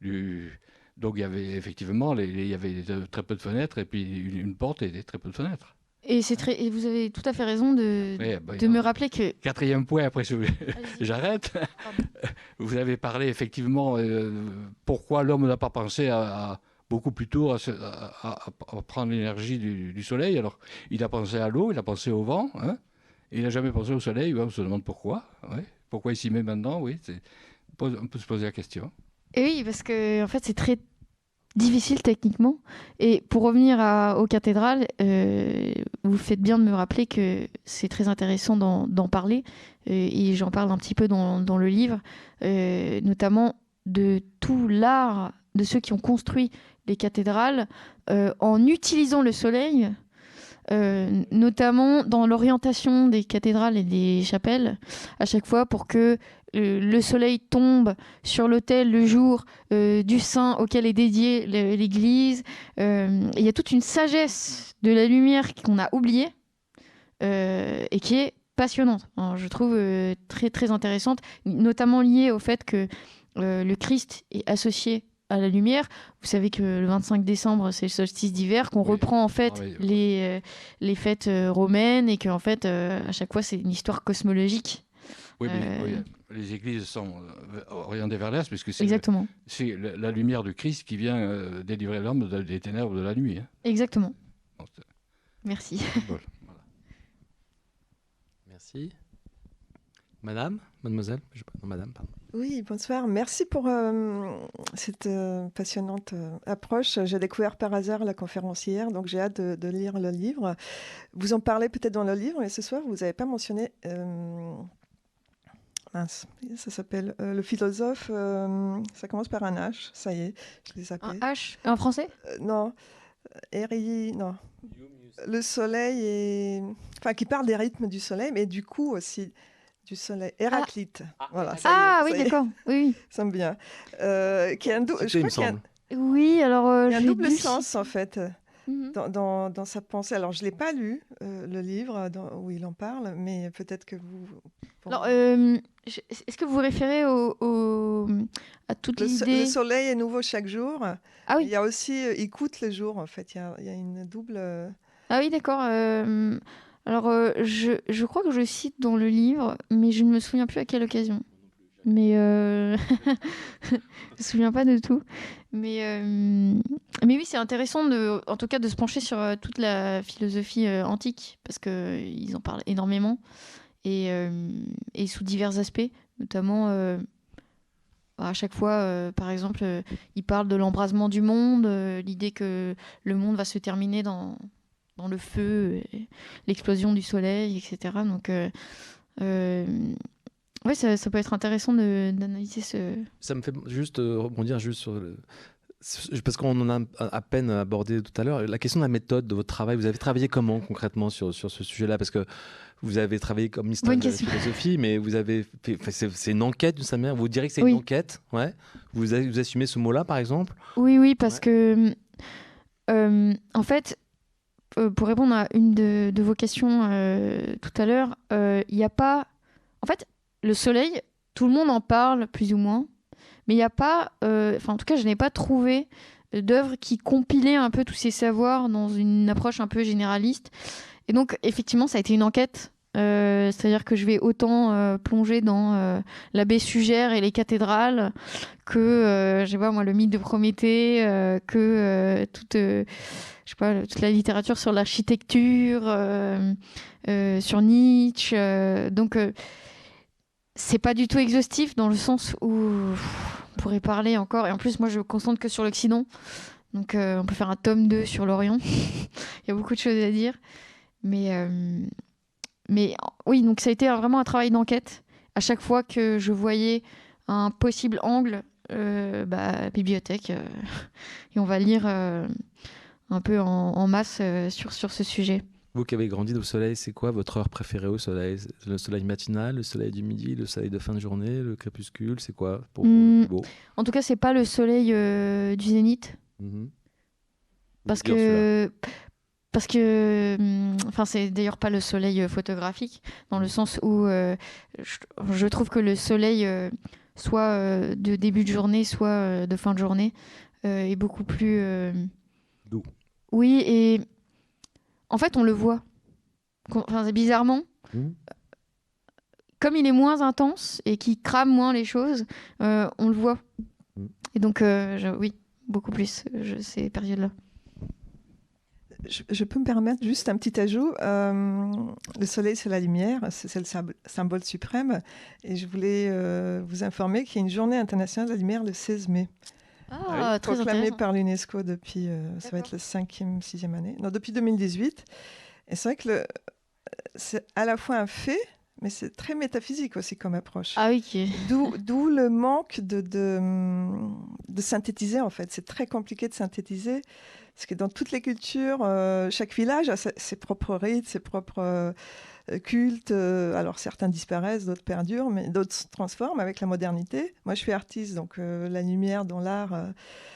du... Donc il y avait effectivement il y avait très peu de fenêtres et puis une, porte et très peu de fenêtres. Et, c'est très, et vous avez tout à fait raison de, bah, de me rappeler que... Quatrième point, après j'arrête. vous avez parlé effectivement euh, pourquoi l'homme n'a pas pensé à, beaucoup plus tôt à, prendre l'énergie du, soleil. Alors, il a pensé à l'eau, il a pensé au vent, hein, il n'a jamais pensé au soleil. on se demande pourquoi. Pourquoi il s'y met maintenant Oui, on peut se poser la question. Et oui, parce que en fait, c'est très difficile techniquement. Et pour revenir aux cathédrales, euh, vous faites bien de me rappeler que c'est très intéressant d'en parler. Euh, et j'en parle un petit peu dans, le livre, euh, notamment de tout l'art de ceux qui ont construit les cathédrales en utilisant le soleil. Notamment dans l'orientation des cathédrales et des chapelles, à chaque fois pour que euh, le soleil tombe sur l'autel le jour euh, du saint auquel est dédiée l'Église. Euh, il y a toute une sagesse de la lumière qu'on a oubliée et qui est passionnante. je trouve très très intéressante, notamment liée au fait que le Christ est associé à la lumière. Vous savez que le 25 décembre, c'est le solstice d'hiver, qu'on reprend en fait ah les, les fêtes romaines et qu'en fait, à chaque fois, c'est une histoire cosmologique. Oui, mais, les églises sont euh, orientées vers l'Est, puisque c'est Exactement. c'est la lumière du Christ qui vient euh, délivrer l'homme des ténèbres de la nuit. Hein. Exactement. Merci. Voilà. Merci. Madame Mademoiselle Je non, Madame, pardon. Oui, bonsoir. Merci pour euh, cette euh, passionnante euh, approche. J'ai découvert par hasard la conférencière, donc j'ai hâte de, de lire le livre. Vous en parlez peut-être dans le livre, mais ce soir, vous n'avez pas mentionné. euh, mince, ça s'appelle euh, Le philosophe. euh, ça commence par un H, ça y est, je l'ai Un. H en français? Euh, non, Eri, non. Le soleil est. Enfin, qui parle des rythmes du soleil, mais du coup aussi du soleil. Héraclite. voilà, ça y est, Ah ça oui, d'accord. Oui, ça me vient. Euh, qui a un dou- je crois qu'il a oui. Alors euh, il y a un double dû- sens en fait Mhm. dans, dans, dans sa pensée. Alors je ne l'ai pas lu, euh, le livre dans- où il en parle, mais peut-être que vous... Alors, euh, est-ce que vous vous référez au, au- à toute so- l'idée le soleil est nouveau chaque jour. Ah oui. Il y a aussi euh, il coûte le jour en fait. Il y a, il y a une double... euh, Ah oui, d'accord. euh, alors, euh, je, crois que je cite dans le livre, mais je ne me souviens plus à quelle occasion. Mais euh... je me souviens pas de tout. Mais, euh, mais oui, c'est intéressant de, en tout cas de se pencher sur toute la philosophie antique, parce qu'ils en parlent énormément, et, sous divers aspects, notamment à chaque fois, par exemple, euh, ils parlent de l'embrasement du monde, l'idée que le monde va se terminer dans, dans le feu, l'explosion du soleil, etc. Donc, euh, euh, ouais, ça, ça peut être intéressant d'analyser ce. Ça me fait juste euh, rebondir juste sur le. Parce qu'on en a à peine abordé tout à l'heure, la question de la méthode de votre travail, vous avez travaillé comment concrètement sur, sur ce sujet-là? Parce que vous avez travaillé comme Bonne de la philosophie, mais vous avez c'est, une enquête d'une certaine manière. Vous direz que c'est Oui. une enquête, ouais. Vous, vous assumez ce mot-là, par exemple? Oui, oui, parce Ouais. que, euh, en fait, pour répondre à une de, vos questions euh, tout à l'heure, euh, il n'y a pas. En fait, le soleil, tout le monde en parle plus ou moins, mais il n'y a pas. euh, Enfin, en tout cas, je n'ai pas trouvé d'œuvre qui compilait un peu tous ces savoirs dans une approche un peu généraliste. Et donc, effectivement, ça a été une enquête. Euh, C'est-à-dire que je vais autant euh, plonger dans euh, l'abbé Sugère et les cathédrales que, euh, je sais pas moi, le mythe de Prométhée, que toute, je sais pas, toute la littérature sur l'architecture, sur Nietzsche. donc, c'est pas du tout exhaustif dans le sens où on pourrait parler encore. Et en plus, moi, je me concentre que sur l'Occident. Donc, on peut faire un tome 2 sur l'Orient. Il y a beaucoup de choses à dire. Mais, mais oui, donc ça a été vraiment un travail d'enquête. À chaque fois que je voyais un possible angle, euh, bah, bibliothèque, euh, et on va lire euh, un peu en, en masse sur, sur ce sujet. Vous qui avez grandi au soleil, c'est quoi votre heure préférée au soleil? Le soleil matinal, le soleil du midi, le soleil de fin de journée, le crépuscule C'est quoi pour vous le Hmm. plus beau? En tout cas, c'est pas le soleil du zénith, Mhm. parce que parce que hum, enfin c'est d'ailleurs pas le soleil euh, photographique dans le sens où euh, je, je trouve que le soleil euh, soit euh, de début de journée soit de fin de journée est beaucoup plus Doux. oui et en fait on le voit enfin c'est bizarrement Mhm. comme il est moins intense et qui crame moins les choses on le voit Mhm. et donc je- oui beaucoup plus je, ces périodes là Je, je peux me permettre juste un petit ajout. Euh, le soleil, c'est la lumière, c'est le symbole, suprême. Et je voulais euh, vous informer qu'il y a une journée internationale de la lumière le 16 mai, ah très proclamée par l'UNESCO depuis, euh, ça va être la cinquième, sixième année, non, depuis 2018. Et c'est vrai que c'est à la fois un fait, mais c'est très métaphysique aussi comme approche. ah oui est- D'où le manque de, de, de synthétiser, en fait. C'est très compliqué de synthétiser. Parce que dans toutes les cultures, euh, chaque village a ses, ses propres rites, ses propres euh, cultes. euh, alors certains disparaissent, d'autres perdurent, mais d'autres se transforment avec la modernité. Moi, je suis artiste, donc euh, la lumière dans l'art, euh,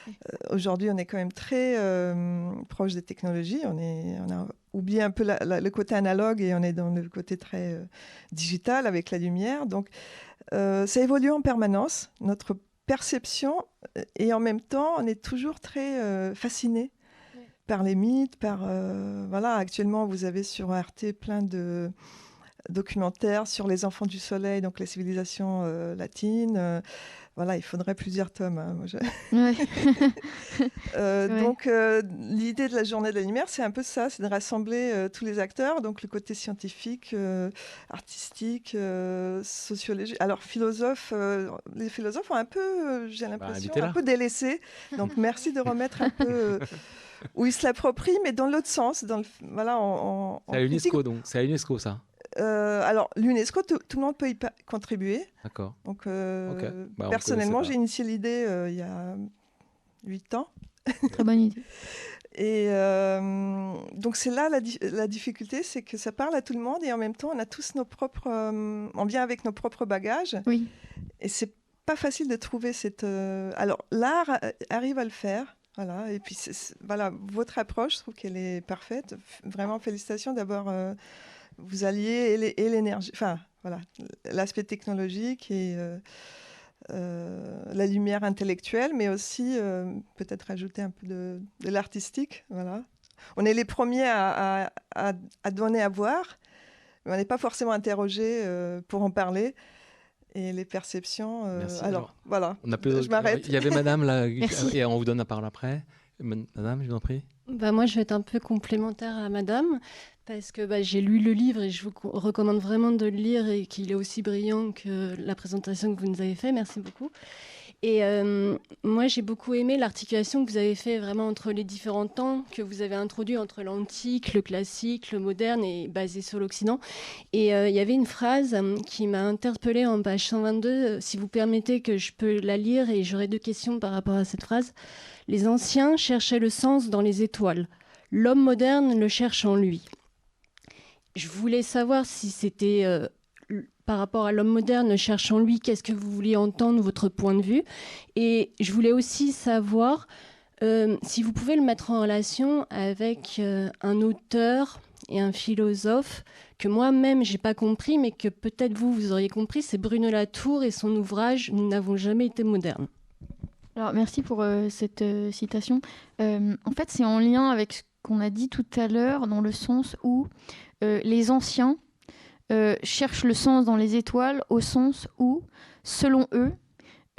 euh, aujourd'hui, on est quand même très euh, proche des technologies. On, est, on a oublié un peu la- la- le côté analogue et on est dans le côté très euh, digital avec la lumière. Donc, euh, ça évolue en permanence, notre perception, euh, et en même temps, on est toujours très euh, fasciné. Par les mythes, par... euh, voilà, actuellement, vous avez sur Arte plein de documentaires sur les enfants du soleil, donc les civilisations euh, latines. euh, voilà, il faudrait plusieurs tomes. hein, moi, je- Ouais. Euh, Ouais. Donc, euh, l'idée de la journée de la lumière, c'est un peu ça, c'est de rassembler euh, tous les acteurs, donc le côté scientifique, euh, artistique, euh, sociologique. Alors, philosophes, euh, les philosophes ont un peu, euh, j'ai l'impression, invitez-la. un peu délaissé. Donc, merci de remettre un peu euh, où ils se l'approprient, mais dans l'autre sens, dans le, voilà, en, en- en C'est à l'UNESCO donc. C'est à l'UNESCO ça. Euh, alors, l'UNESCO, tout tout le monde peut y contribuer. D'accord. Donc, euh. Bah, on personnellement, j'ai initié l'idée euh, il y a huit ans. Très bonne idée. Et euh, donc c'est là la, di- la difficulté, c'est que ça parle à tout le monde et en même temps on a tous nos propres, euh, on vient avec nos propres bagages Oui. et c'est pas facile de trouver cette. euh, Alors l'art arrive à le faire, voilà. Et puis voilà votre approche, je trouve qu'elle est parfaite. Vraiment félicitations d'abord. euh, vous alliez et l'é- et l'énergie, enfin voilà, l'aspect technologique et euh, euh, la lumière intellectuelle, mais aussi peut-être ajouter un peu de, l'artistique. Voilà. On est les premiers à, à- donner à voir, mais on n'est pas forcément interrogé pour en parler. Et les perceptions. euh, Merci, alors, alors. voilà. On a plus- Je m'arrête. Il y avait Madame là, Merci. et on vous donne la parole après. Madame, je vous en prie. Bah, moi, je vais être un peu complémentaire à madame, parce que bah, j'ai lu le livre et je vous co- recommande vraiment de le lire et qu'il est aussi brillant que la présentation que vous nous avez fait. Merci beaucoup. Et euh, moi, j'ai beaucoup aimé l'articulation que vous avez fait vraiment entre les différents temps que vous avez introduit entre l'antique, le classique, le moderne et basé sur l'Occident. Et euh, il y avait une phrase euh, qui m'a interpellée en page 122. euh, Si vous permettez que je peux la lire et j'aurai deux questions par rapport à cette phrase. Les anciens cherchaient le sens dans les étoiles. L'homme moderne le cherche en lui. Je voulais savoir si c'était par rapport à l'homme moderne en lui, qu'est-ce que vous vouliez entendre, votre point de vue. Et je voulais aussi savoir euh, si vous pouvez le mettre en relation avec euh, un auteur et un philosophe que moi-même j'ai pas compris, mais que peut-être vous vous auriez compris, c'est Bruno Latour et son ouvrage Nous n'avons jamais été modernes. Alors, merci pour euh, cette citation. En fait, c'est en lien avec ce qu'on a dit tout à l'heure, dans le sens où les anciens euh, cherchent le sens dans les étoiles, au sens où, selon eux,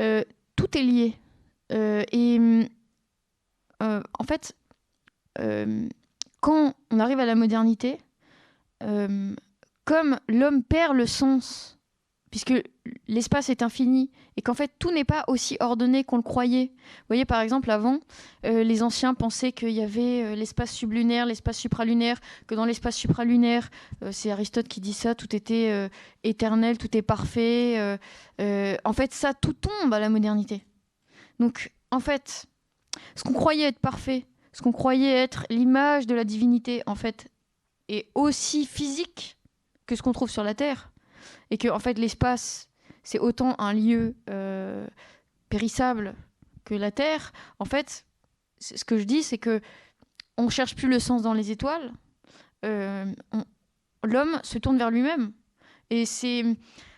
euh, tout est lié. Euh, et euh, en fait, quand on arrive à la modernité, comme l'homme perd le sens, puisque l'espace est infini, et qu'en fait tout n'est pas aussi ordonné qu'on le croyait. Vous voyez par exemple avant, euh, les anciens pensaient qu'il y avait euh, l'espace sublunaire, l'espace supralunaire, que dans l'espace supralunaire, euh, c'est Aristote qui dit ça, tout était éternel, tout est parfait. en fait ça, tout tombe à la modernité. Donc en fait, ce qu'on croyait être parfait, ce qu'on croyait être l'image de la divinité, en fait, est aussi physique que ce qu'on trouve sur la Terre. Et que en fait l'espace c'est autant un lieu euh, périssable que la Terre. En fait, ce que je dis, c'est que on cherche plus le sens dans les étoiles. Euh, L'homme se tourne vers lui-même. Et c'est,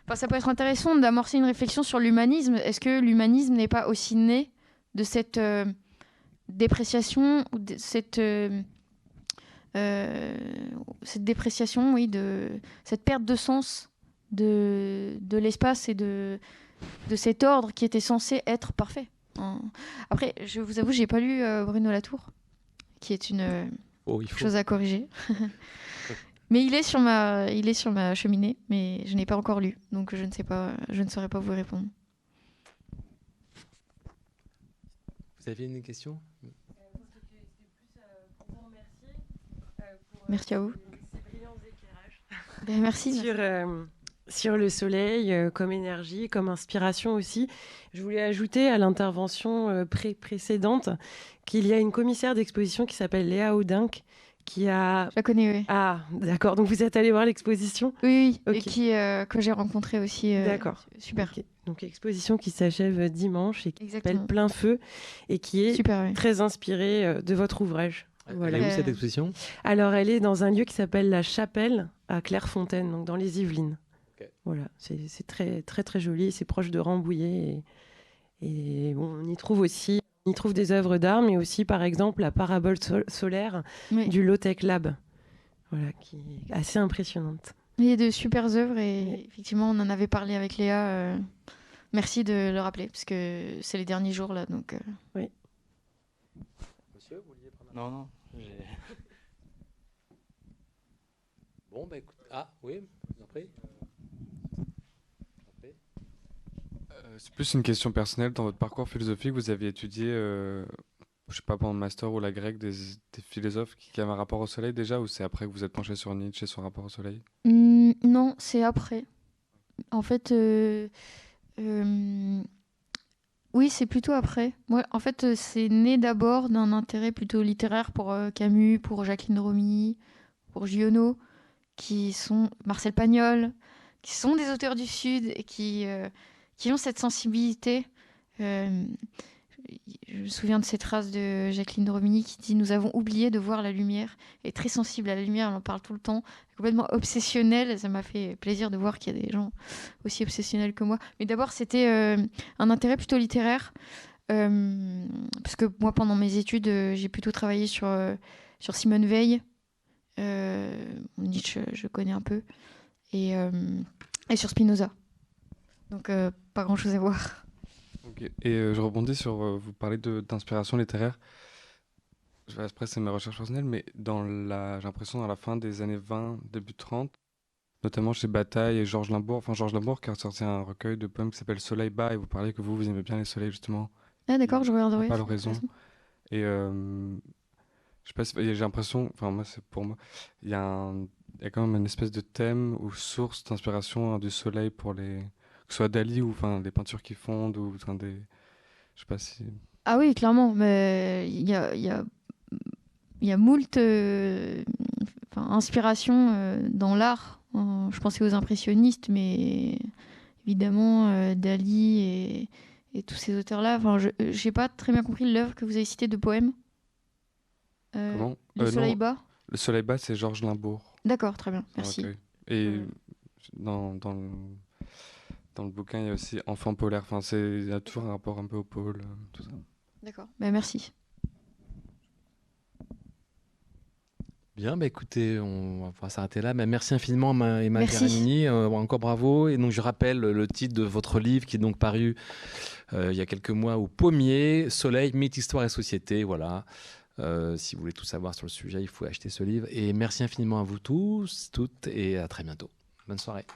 enfin, ça peut être intéressant d'amorcer une réflexion sur l'humanisme. Est-ce que l'humanisme n'est pas aussi né de cette euh, dépréciation cette cette dépréciation, oui, de cette perte de sens de, de l'espace et de, de cet ordre qui était censé être parfait. Hein. Après, je vous avoue, j'ai pas lu euh, Bruno Latour, qui est une euh, Oh, chose à corriger. mais il est sur ma, il est sur ma cheminée, mais je n'ai pas encore lu, donc je ne sais pas, je ne saurais pas vous répondre. Vous aviez une question? Merci à vous. Ben, merci. sur, euh, sur le soleil euh, comme énergie, comme inspiration aussi. Je voulais ajouter à l'intervention euh, pré- précédente qu'il y a une commissaire d'exposition qui s'appelle Léa Audinck qui a... Je la connais, oui. Ah, d'accord. Donc vous êtes allé voir l'exposition? Oui, oui, et qui, euh, que j'ai rencontré aussi. euh, D'accord. Super. Donc exposition qui s'achève dimanche et qui s'appelle. Plein Feu et qui est Super, oui. très inspirée euh, de votre ouvrage. Voilà. Elle est où cette exposition? Alors, elle est dans un lieu qui s'appelle la Chapelle à Clairefontaine, donc dans les Yvelines. Voilà, c'est très très très joli. C'est proche de Rambouillet et, et bon, on y trouve aussi, on y trouve des œuvres d'art, mais aussi par exemple la parabole sol- solaire Oui. du Low Tech Lab, voilà, qui est assez impressionnante. Il y a de super œuvres et effectivement, on en avait parlé avec Léa. euh, merci de le rappeler, parce que c'est les derniers jours là. Donc, Oui. Monsieur, vous vouliez prendre Non, non. Bon, bah écoute. Ah, oui, vous en prie. Euh, c'est plus une question personnelle. Dans votre parcours philosophique, vous avez étudié, euh, je sais pas, pendant le master ou la grecque, des, philosophes qui, qui avaient un rapport au soleil déjà, ou c'est après que vous êtes penché sur Nietzsche et son rapport au soleil? Hmm, non, c'est après. En fait, euh, euh, oui, c'est plutôt après. En fait, c'est né d'abord d'un intérêt plutôt littéraire pour euh, Camus, pour Jacqueline Romilly, pour Giono, qui sont Marcel Pagnol, qui sont des auteurs du Sud et qui, qui ont cette sensibilité. Euh, je me souviens de cette phrase de Jacqueline Romilly qui dit Nous avons oublié de voir la lumière. Est très sensible à la lumière, elle en parle tout le temps complètement obsessionnelle. Ça m'a fait plaisir de voir qu'il y a des gens aussi obsessionnels que moi. Mais d'abord, c'était euh, un intérêt plutôt littéraire. euh, parce que moi, pendant mes études, j'ai plutôt travaillé sur, Simone Veil. Nietzsche, je connais un peu. Et, et sur Spinoza. Donc, euh, pas grand-chose à voir. Ok. Et euh, je rebondis sur, euh, vous parlez d'inspiration littéraire. Je- Après, c'est mes recherches personnelles, mais dans la, j'ai l'impression dans la fin des années 20, début 30, notamment chez Bataille et Georges Limbourg, enfin Georges Limbourg qui a sorti un recueil de poèmes qui s'appelle Soleil bas, et vous parlez que vous, vous aimez bien les soleils justement, Ah, d'accord, je regarderai. pas l'oraison. Et je sais pas, si- j'ai l'impression, enfin moi c'est pour moi, il y y a quand même une espèce de thème ou source d'inspiration hein, du soleil pour les, que ce soit Dali ou enfin les peintures qui fondent ou enfin des, je sais pas si. Ah oui, clairement, mais il y a, il y a, il y a moult euh, enfin, euh, dans l'art. Euh, je pensais aux impressionnistes, mais évidemment, euh, Dali et, et tous ces auteurs-là. Enfin, je n'ai pas très bien compris l'œuvre que vous avez citée de poème. Euh, Comment? Le non, soleil bas Le soleil bas, c'est Georges Limbourg. D'accord, très bien, merci. recueil. Et dans, dans le bouquin, il y a aussi Enfant polaire. Enfin, c'est, il y a toujours un rapport un peu au pôle, euh, tout ça. D'accord, bah, merci. Bien, bah écoutez, on va pouvoir s'arrêter là. Mais merci infiniment, Ma- Emma Merci. Garanini. Euh, encore bravo. Et donc, je rappelle le titre de votre livre qui est donc paru euh, il y a quelques mois au Pommier, Soleil, mythe, histoire et société. Voilà. Euh, si vous voulez tout savoir sur le sujet, il faut acheter ce livre. Et merci infiniment à vous tous, toutes, et à très bientôt. Bonne soirée.